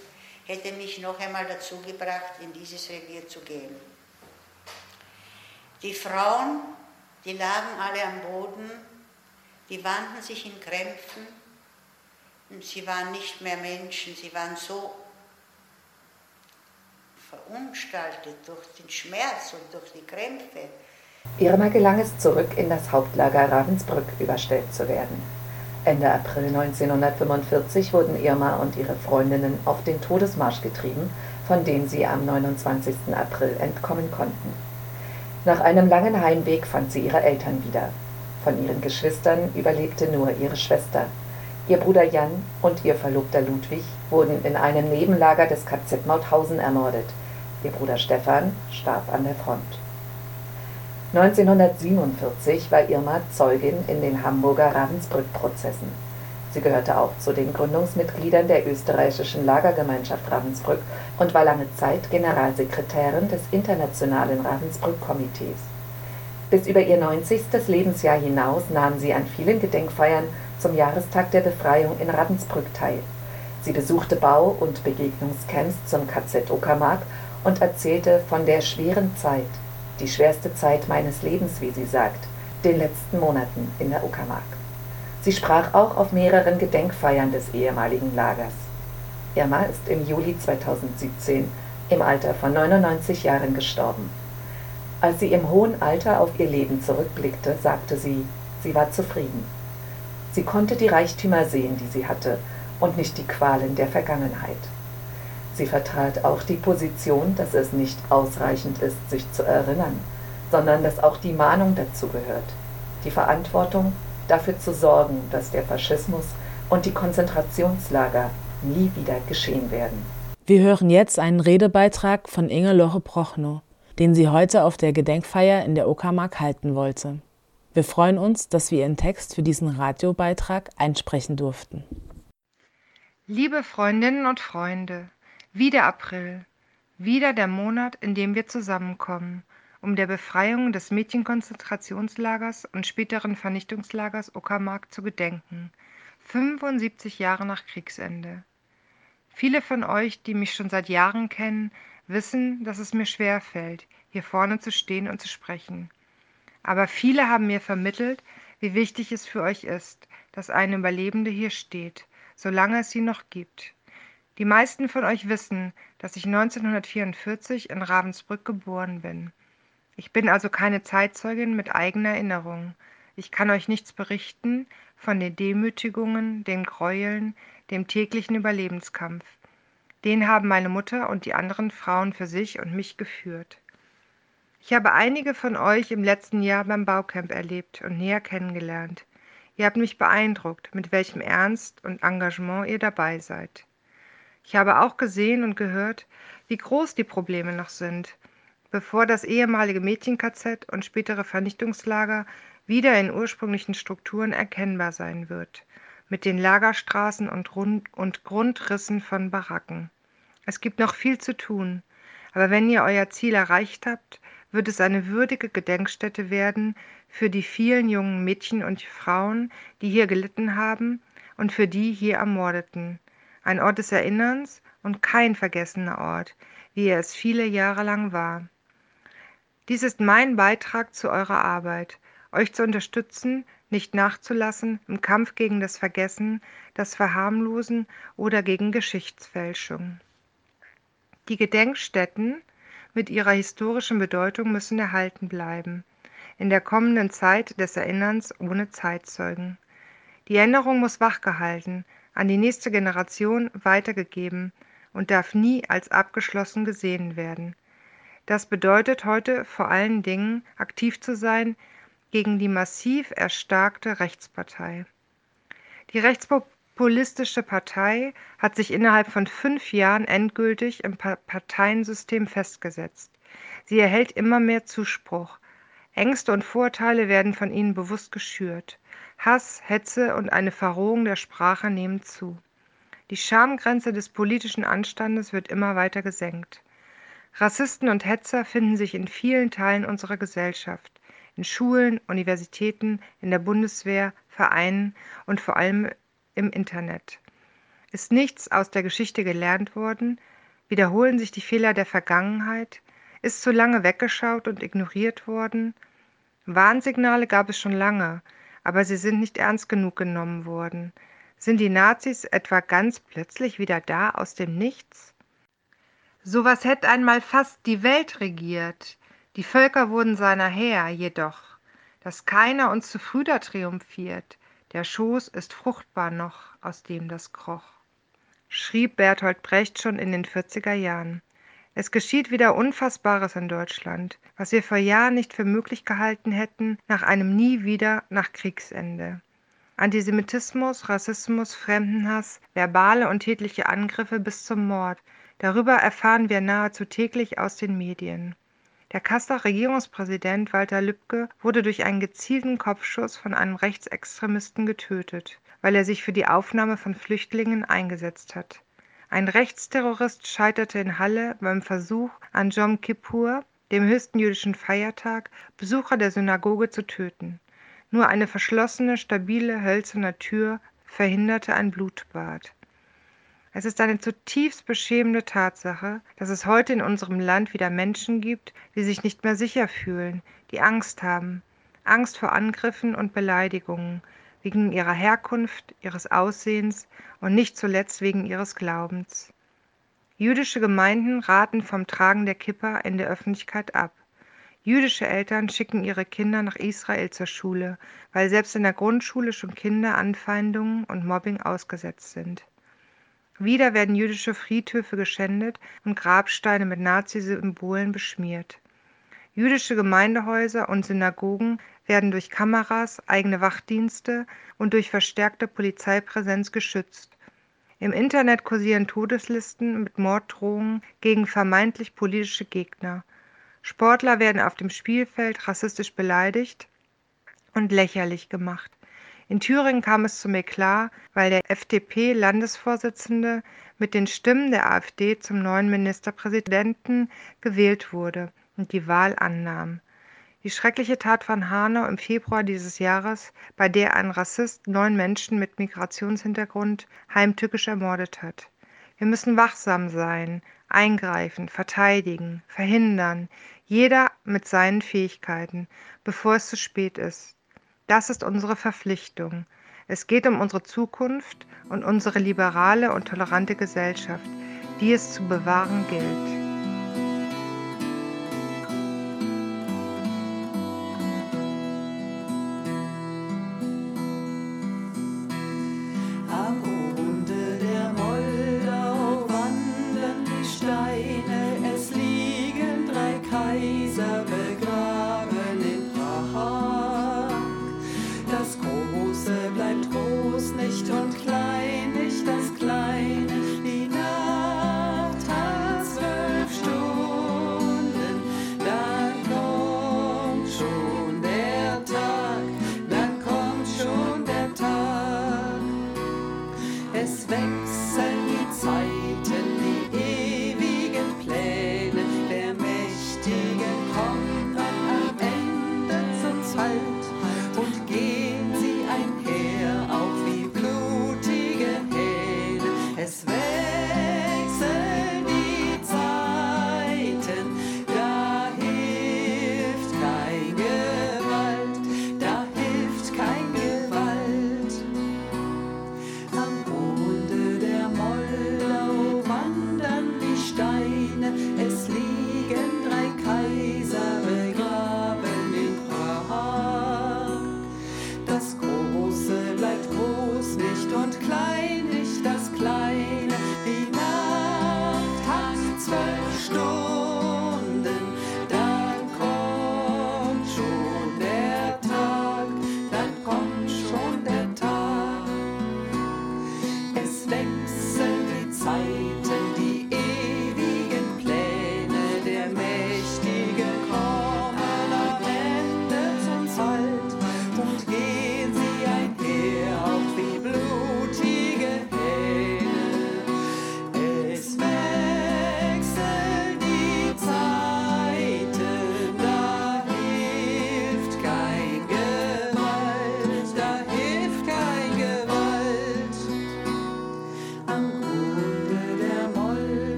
hätte mich noch einmal dazu gebracht, in dieses Revier zu gehen. Die Frauen, die lagen alle am Boden die wandten sich in Krämpfen sie waren nicht mehr Menschen, sie waren so verunstaltet durch den Schmerz und durch die Krämpfe. Irma gelang es zurück in das Hauptlager Ravensbrück überstellt zu werden. Ende April 1945 wurden Irma und ihre Freundinnen auf den Todesmarsch getrieben, von dem sie am 29. April entkommen konnten. Nach einem langen Heimweg fand sie ihre Eltern wieder. Von ihren Geschwistern überlebte nur ihre Schwester. Ihr Bruder Jan und ihr Verlobter Ludwig wurden in einem Nebenlager des KZ Mauthausen ermordet. Ihr Bruder Stefan starb an der Front. 1947 war Irma Zeugin in den Hamburger Ravensbrück-Prozessen. Sie gehörte auch zu den Gründungsmitgliedern der österreichischen Lagergemeinschaft Ravensbrück und war lange Zeit Generalsekretärin des Internationalen Ravensbrück-Komitees. Bis über ihr 90. Lebensjahr hinaus nahm sie an vielen Gedenkfeiern zum Jahrestag der Befreiung in Ravensbrück teil. Sie besuchte Bau- und Begegnungscamps zum KZ Uckermark und erzählte von der schweren Zeit, die schwerste Zeit meines Lebens, wie sie sagt, den letzten Monaten in der Uckermark. Sie sprach auch auf mehreren Gedenkfeiern des ehemaligen Lagers. Irma ist im Juli 2017 im Alter von 99 Jahren gestorben. Als sie im hohen Alter auf ihr Leben zurückblickte, sagte sie, sie war zufrieden. Sie konnte die Reichtümer sehen, die sie hatte, und nicht die Qualen der Vergangenheit. Sie vertrat auch die Position, dass es nicht ausreichend ist, sich zu erinnern, sondern dass auch die Mahnung dazu gehört, die Verantwortung, dafür zu sorgen, dass der Faschismus und die Konzentrationslager nie wieder geschehen werden. Wir hören jetzt einen Redebeitrag von Inge Loche-Prochnow, den sie heute auf der Gedenkfeier in der Uckermark halten wollte. Wir freuen uns, dass wir ihren Text für diesen Radiobeitrag einsprechen durften. Liebe Freundinnen und Freunde, wieder April, wieder der Monat, in dem wir zusammenkommen, um der Befreiung des Mädchenkonzentrationslagers und späteren Vernichtungslagers Uckermark zu gedenken, 75 Jahre nach Kriegsende. Viele von euch, die mich schon seit Jahren kennen, wissen, dass es mir schwer fällt, hier vorne zu stehen und zu sprechen. Aber viele haben mir vermittelt, wie wichtig es für euch ist, dass eine Überlebende hier steht, solange es sie noch gibt. Die meisten von euch wissen, dass ich 1944 in Ravensbrück geboren bin. Ich bin also keine Zeitzeugin mit eigener Erinnerung. Ich kann euch nichts berichten von den Demütigungen, den Gräueln, dem täglichen Überlebenskampf. Den haben meine Mutter und die anderen Frauen für sich und mich geführt. Ich habe einige von euch im letzten Jahr beim Baucamp erlebt und näher kennengelernt. Ihr habt mich beeindruckt, mit welchem Ernst und Engagement ihr dabei seid. Ich habe auch gesehen und gehört, wie groß die Probleme noch sind, bevor das ehemalige Mädchen-KZ und spätere Vernichtungslager wieder in ursprünglichen Strukturen erkennbar sein wird, mit den Lagerstraßen und, Rund und Grundrissen von Baracken. Es gibt noch viel zu tun, aber wenn ihr euer Ziel erreicht habt, wird es eine würdige Gedenkstätte werden für die vielen jungen Mädchen und Frauen, die hier gelitten haben und für die hier ermordeten, ein Ort des Erinnerns und kein vergessener Ort, wie er es viele Jahre lang war. Dies ist mein Beitrag zu eurer Arbeit, euch zu unterstützen, nicht nachzulassen im Kampf gegen das Vergessen, das Verharmlosen oder gegen Geschichtsfälschung. Die Gedenkstätten mit ihrer historischen Bedeutung müssen erhalten bleiben, in der kommenden Zeit des Erinnerns ohne Zeitzeugen. Die Änderung muss wachgehalten, an die nächste Generation weitergegeben und darf nie als abgeschlossen gesehen werden. Das bedeutet heute vor allen Dingen aktiv zu sein gegen die massiv erstarkte Rechtspartei. Die rechtspopulistische Partei hat sich innerhalb von fünf Jahren endgültig im Parteiensystem festgesetzt. Sie erhält immer mehr Zuspruch. Ängste und Vorurteile werden von ihnen bewusst geschürt. Hass, Hetze und eine Verrohung der Sprache nehmen zu. Die Schamgrenze des politischen Anstandes wird immer weiter gesenkt. Rassisten und Hetzer finden sich in vielen Teilen unserer Gesellschaft, in Schulen, Universitäten, in der Bundeswehr, Vereinen und vor allem im Internet. Ist nichts aus der Geschichte gelernt worden? Wiederholen sich die Fehler der Vergangenheit? Ist zu lange weggeschaut und ignoriert worden? Warnsignale gab es schon lange, aber sie sind nicht ernst genug genommen worden. Sind die Nazis etwa ganz plötzlich wieder da aus dem Nichts? Sowas hätte einmal fast die Welt regiert. Die Völker wurden seiner Herr, jedoch, dass keiner uns zu früh da triumphiert, Der Schoß ist fruchtbar noch, aus dem das kroch. Schrieb Bertolt Brecht schon in den 40er Jahren. Es geschieht wieder Unfassbares in Deutschland, was wir vor Jahren nicht für möglich gehalten hätten, nach einem Nie wieder nach Kriegsende. Antisemitismus, Rassismus, Fremdenhass, verbale und tätliche Angriffe bis zum Mord, darüber erfahren wir nahezu täglich aus den Medien. Der Kasseler Regierungspräsident Walter Lübcke wurde durch einen gezielten Kopfschuss von einem Rechtsextremisten getötet, weil er sich für die Aufnahme von Flüchtlingen eingesetzt hat. Ein Rechtsterrorist scheiterte in Halle beim Versuch, an Jom Kippur, dem höchsten jüdischen Feiertag, Besucher der Synagoge zu töten. Nur eine verschlossene, stabile, hölzerne Tür verhinderte ein Blutbad. Es ist eine zutiefst beschämende Tatsache, dass es heute in unserem Land wieder Menschen gibt, die sich nicht mehr sicher fühlen, die Angst haben, Angst vor Angriffen und Beleidigungen, wegen ihrer Herkunft, ihres Aussehens und nicht zuletzt wegen ihres Glaubens. Jüdische Gemeinden raten vom Tragen der Kippa in der Öffentlichkeit ab. Jüdische Eltern schicken ihre Kinder nach Israel zur Schule, weil selbst in der Grundschule schon Kinder Anfeindungen und Mobbing ausgesetzt sind. Wieder werden jüdische Friedhöfe geschändet und Grabsteine mit Nazisymbolen beschmiert. Jüdische Gemeindehäuser und Synagogen werden durch Kameras, eigene Wachdienste und durch verstärkte Polizeipräsenz geschützt. Im Internet kursieren Todeslisten mit Morddrohungen gegen vermeintlich politische Gegner. Sportler werden auf dem Spielfeld rassistisch beleidigt und lächerlich gemacht. In Thüringen kam es zum Eklat, weil der FDP-Landesvorsitzende mit den Stimmen der AfD zum neuen Ministerpräsidenten gewählt wurde und die Wahl annahm. Die schreckliche Tat von Hanau im Februar dieses Jahres, bei der ein Rassist neun Menschen mit Migrationshintergrund heimtückisch ermordet hat. Wir müssen wachsam sein, eingreifen, verteidigen, verhindern, jeder mit seinen Fähigkeiten, bevor es zu spät ist. Das ist unsere Verpflichtung. Es geht um unsere Zukunft und unsere liberale und tolerante Gesellschaft, die es zu bewahren gilt.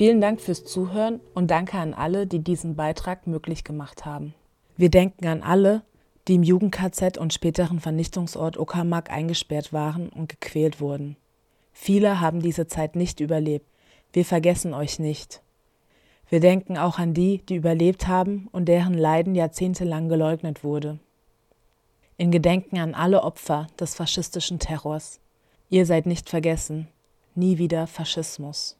Vielen Dank fürs Zuhören und danke an alle, die diesen Beitrag möglich gemacht haben. Wir denken an alle, die im Jugend-KZ und späteren Vernichtungsort Uckermark eingesperrt waren und gequält wurden. Viele haben diese Zeit nicht überlebt. Wir vergessen euch nicht. Wir denken auch an die, die überlebt haben und deren Leiden jahrzehntelang geleugnet wurde. In Gedenken an alle Opfer des faschistischen Terrors. Ihr seid nicht vergessen. Nie wieder Faschismus.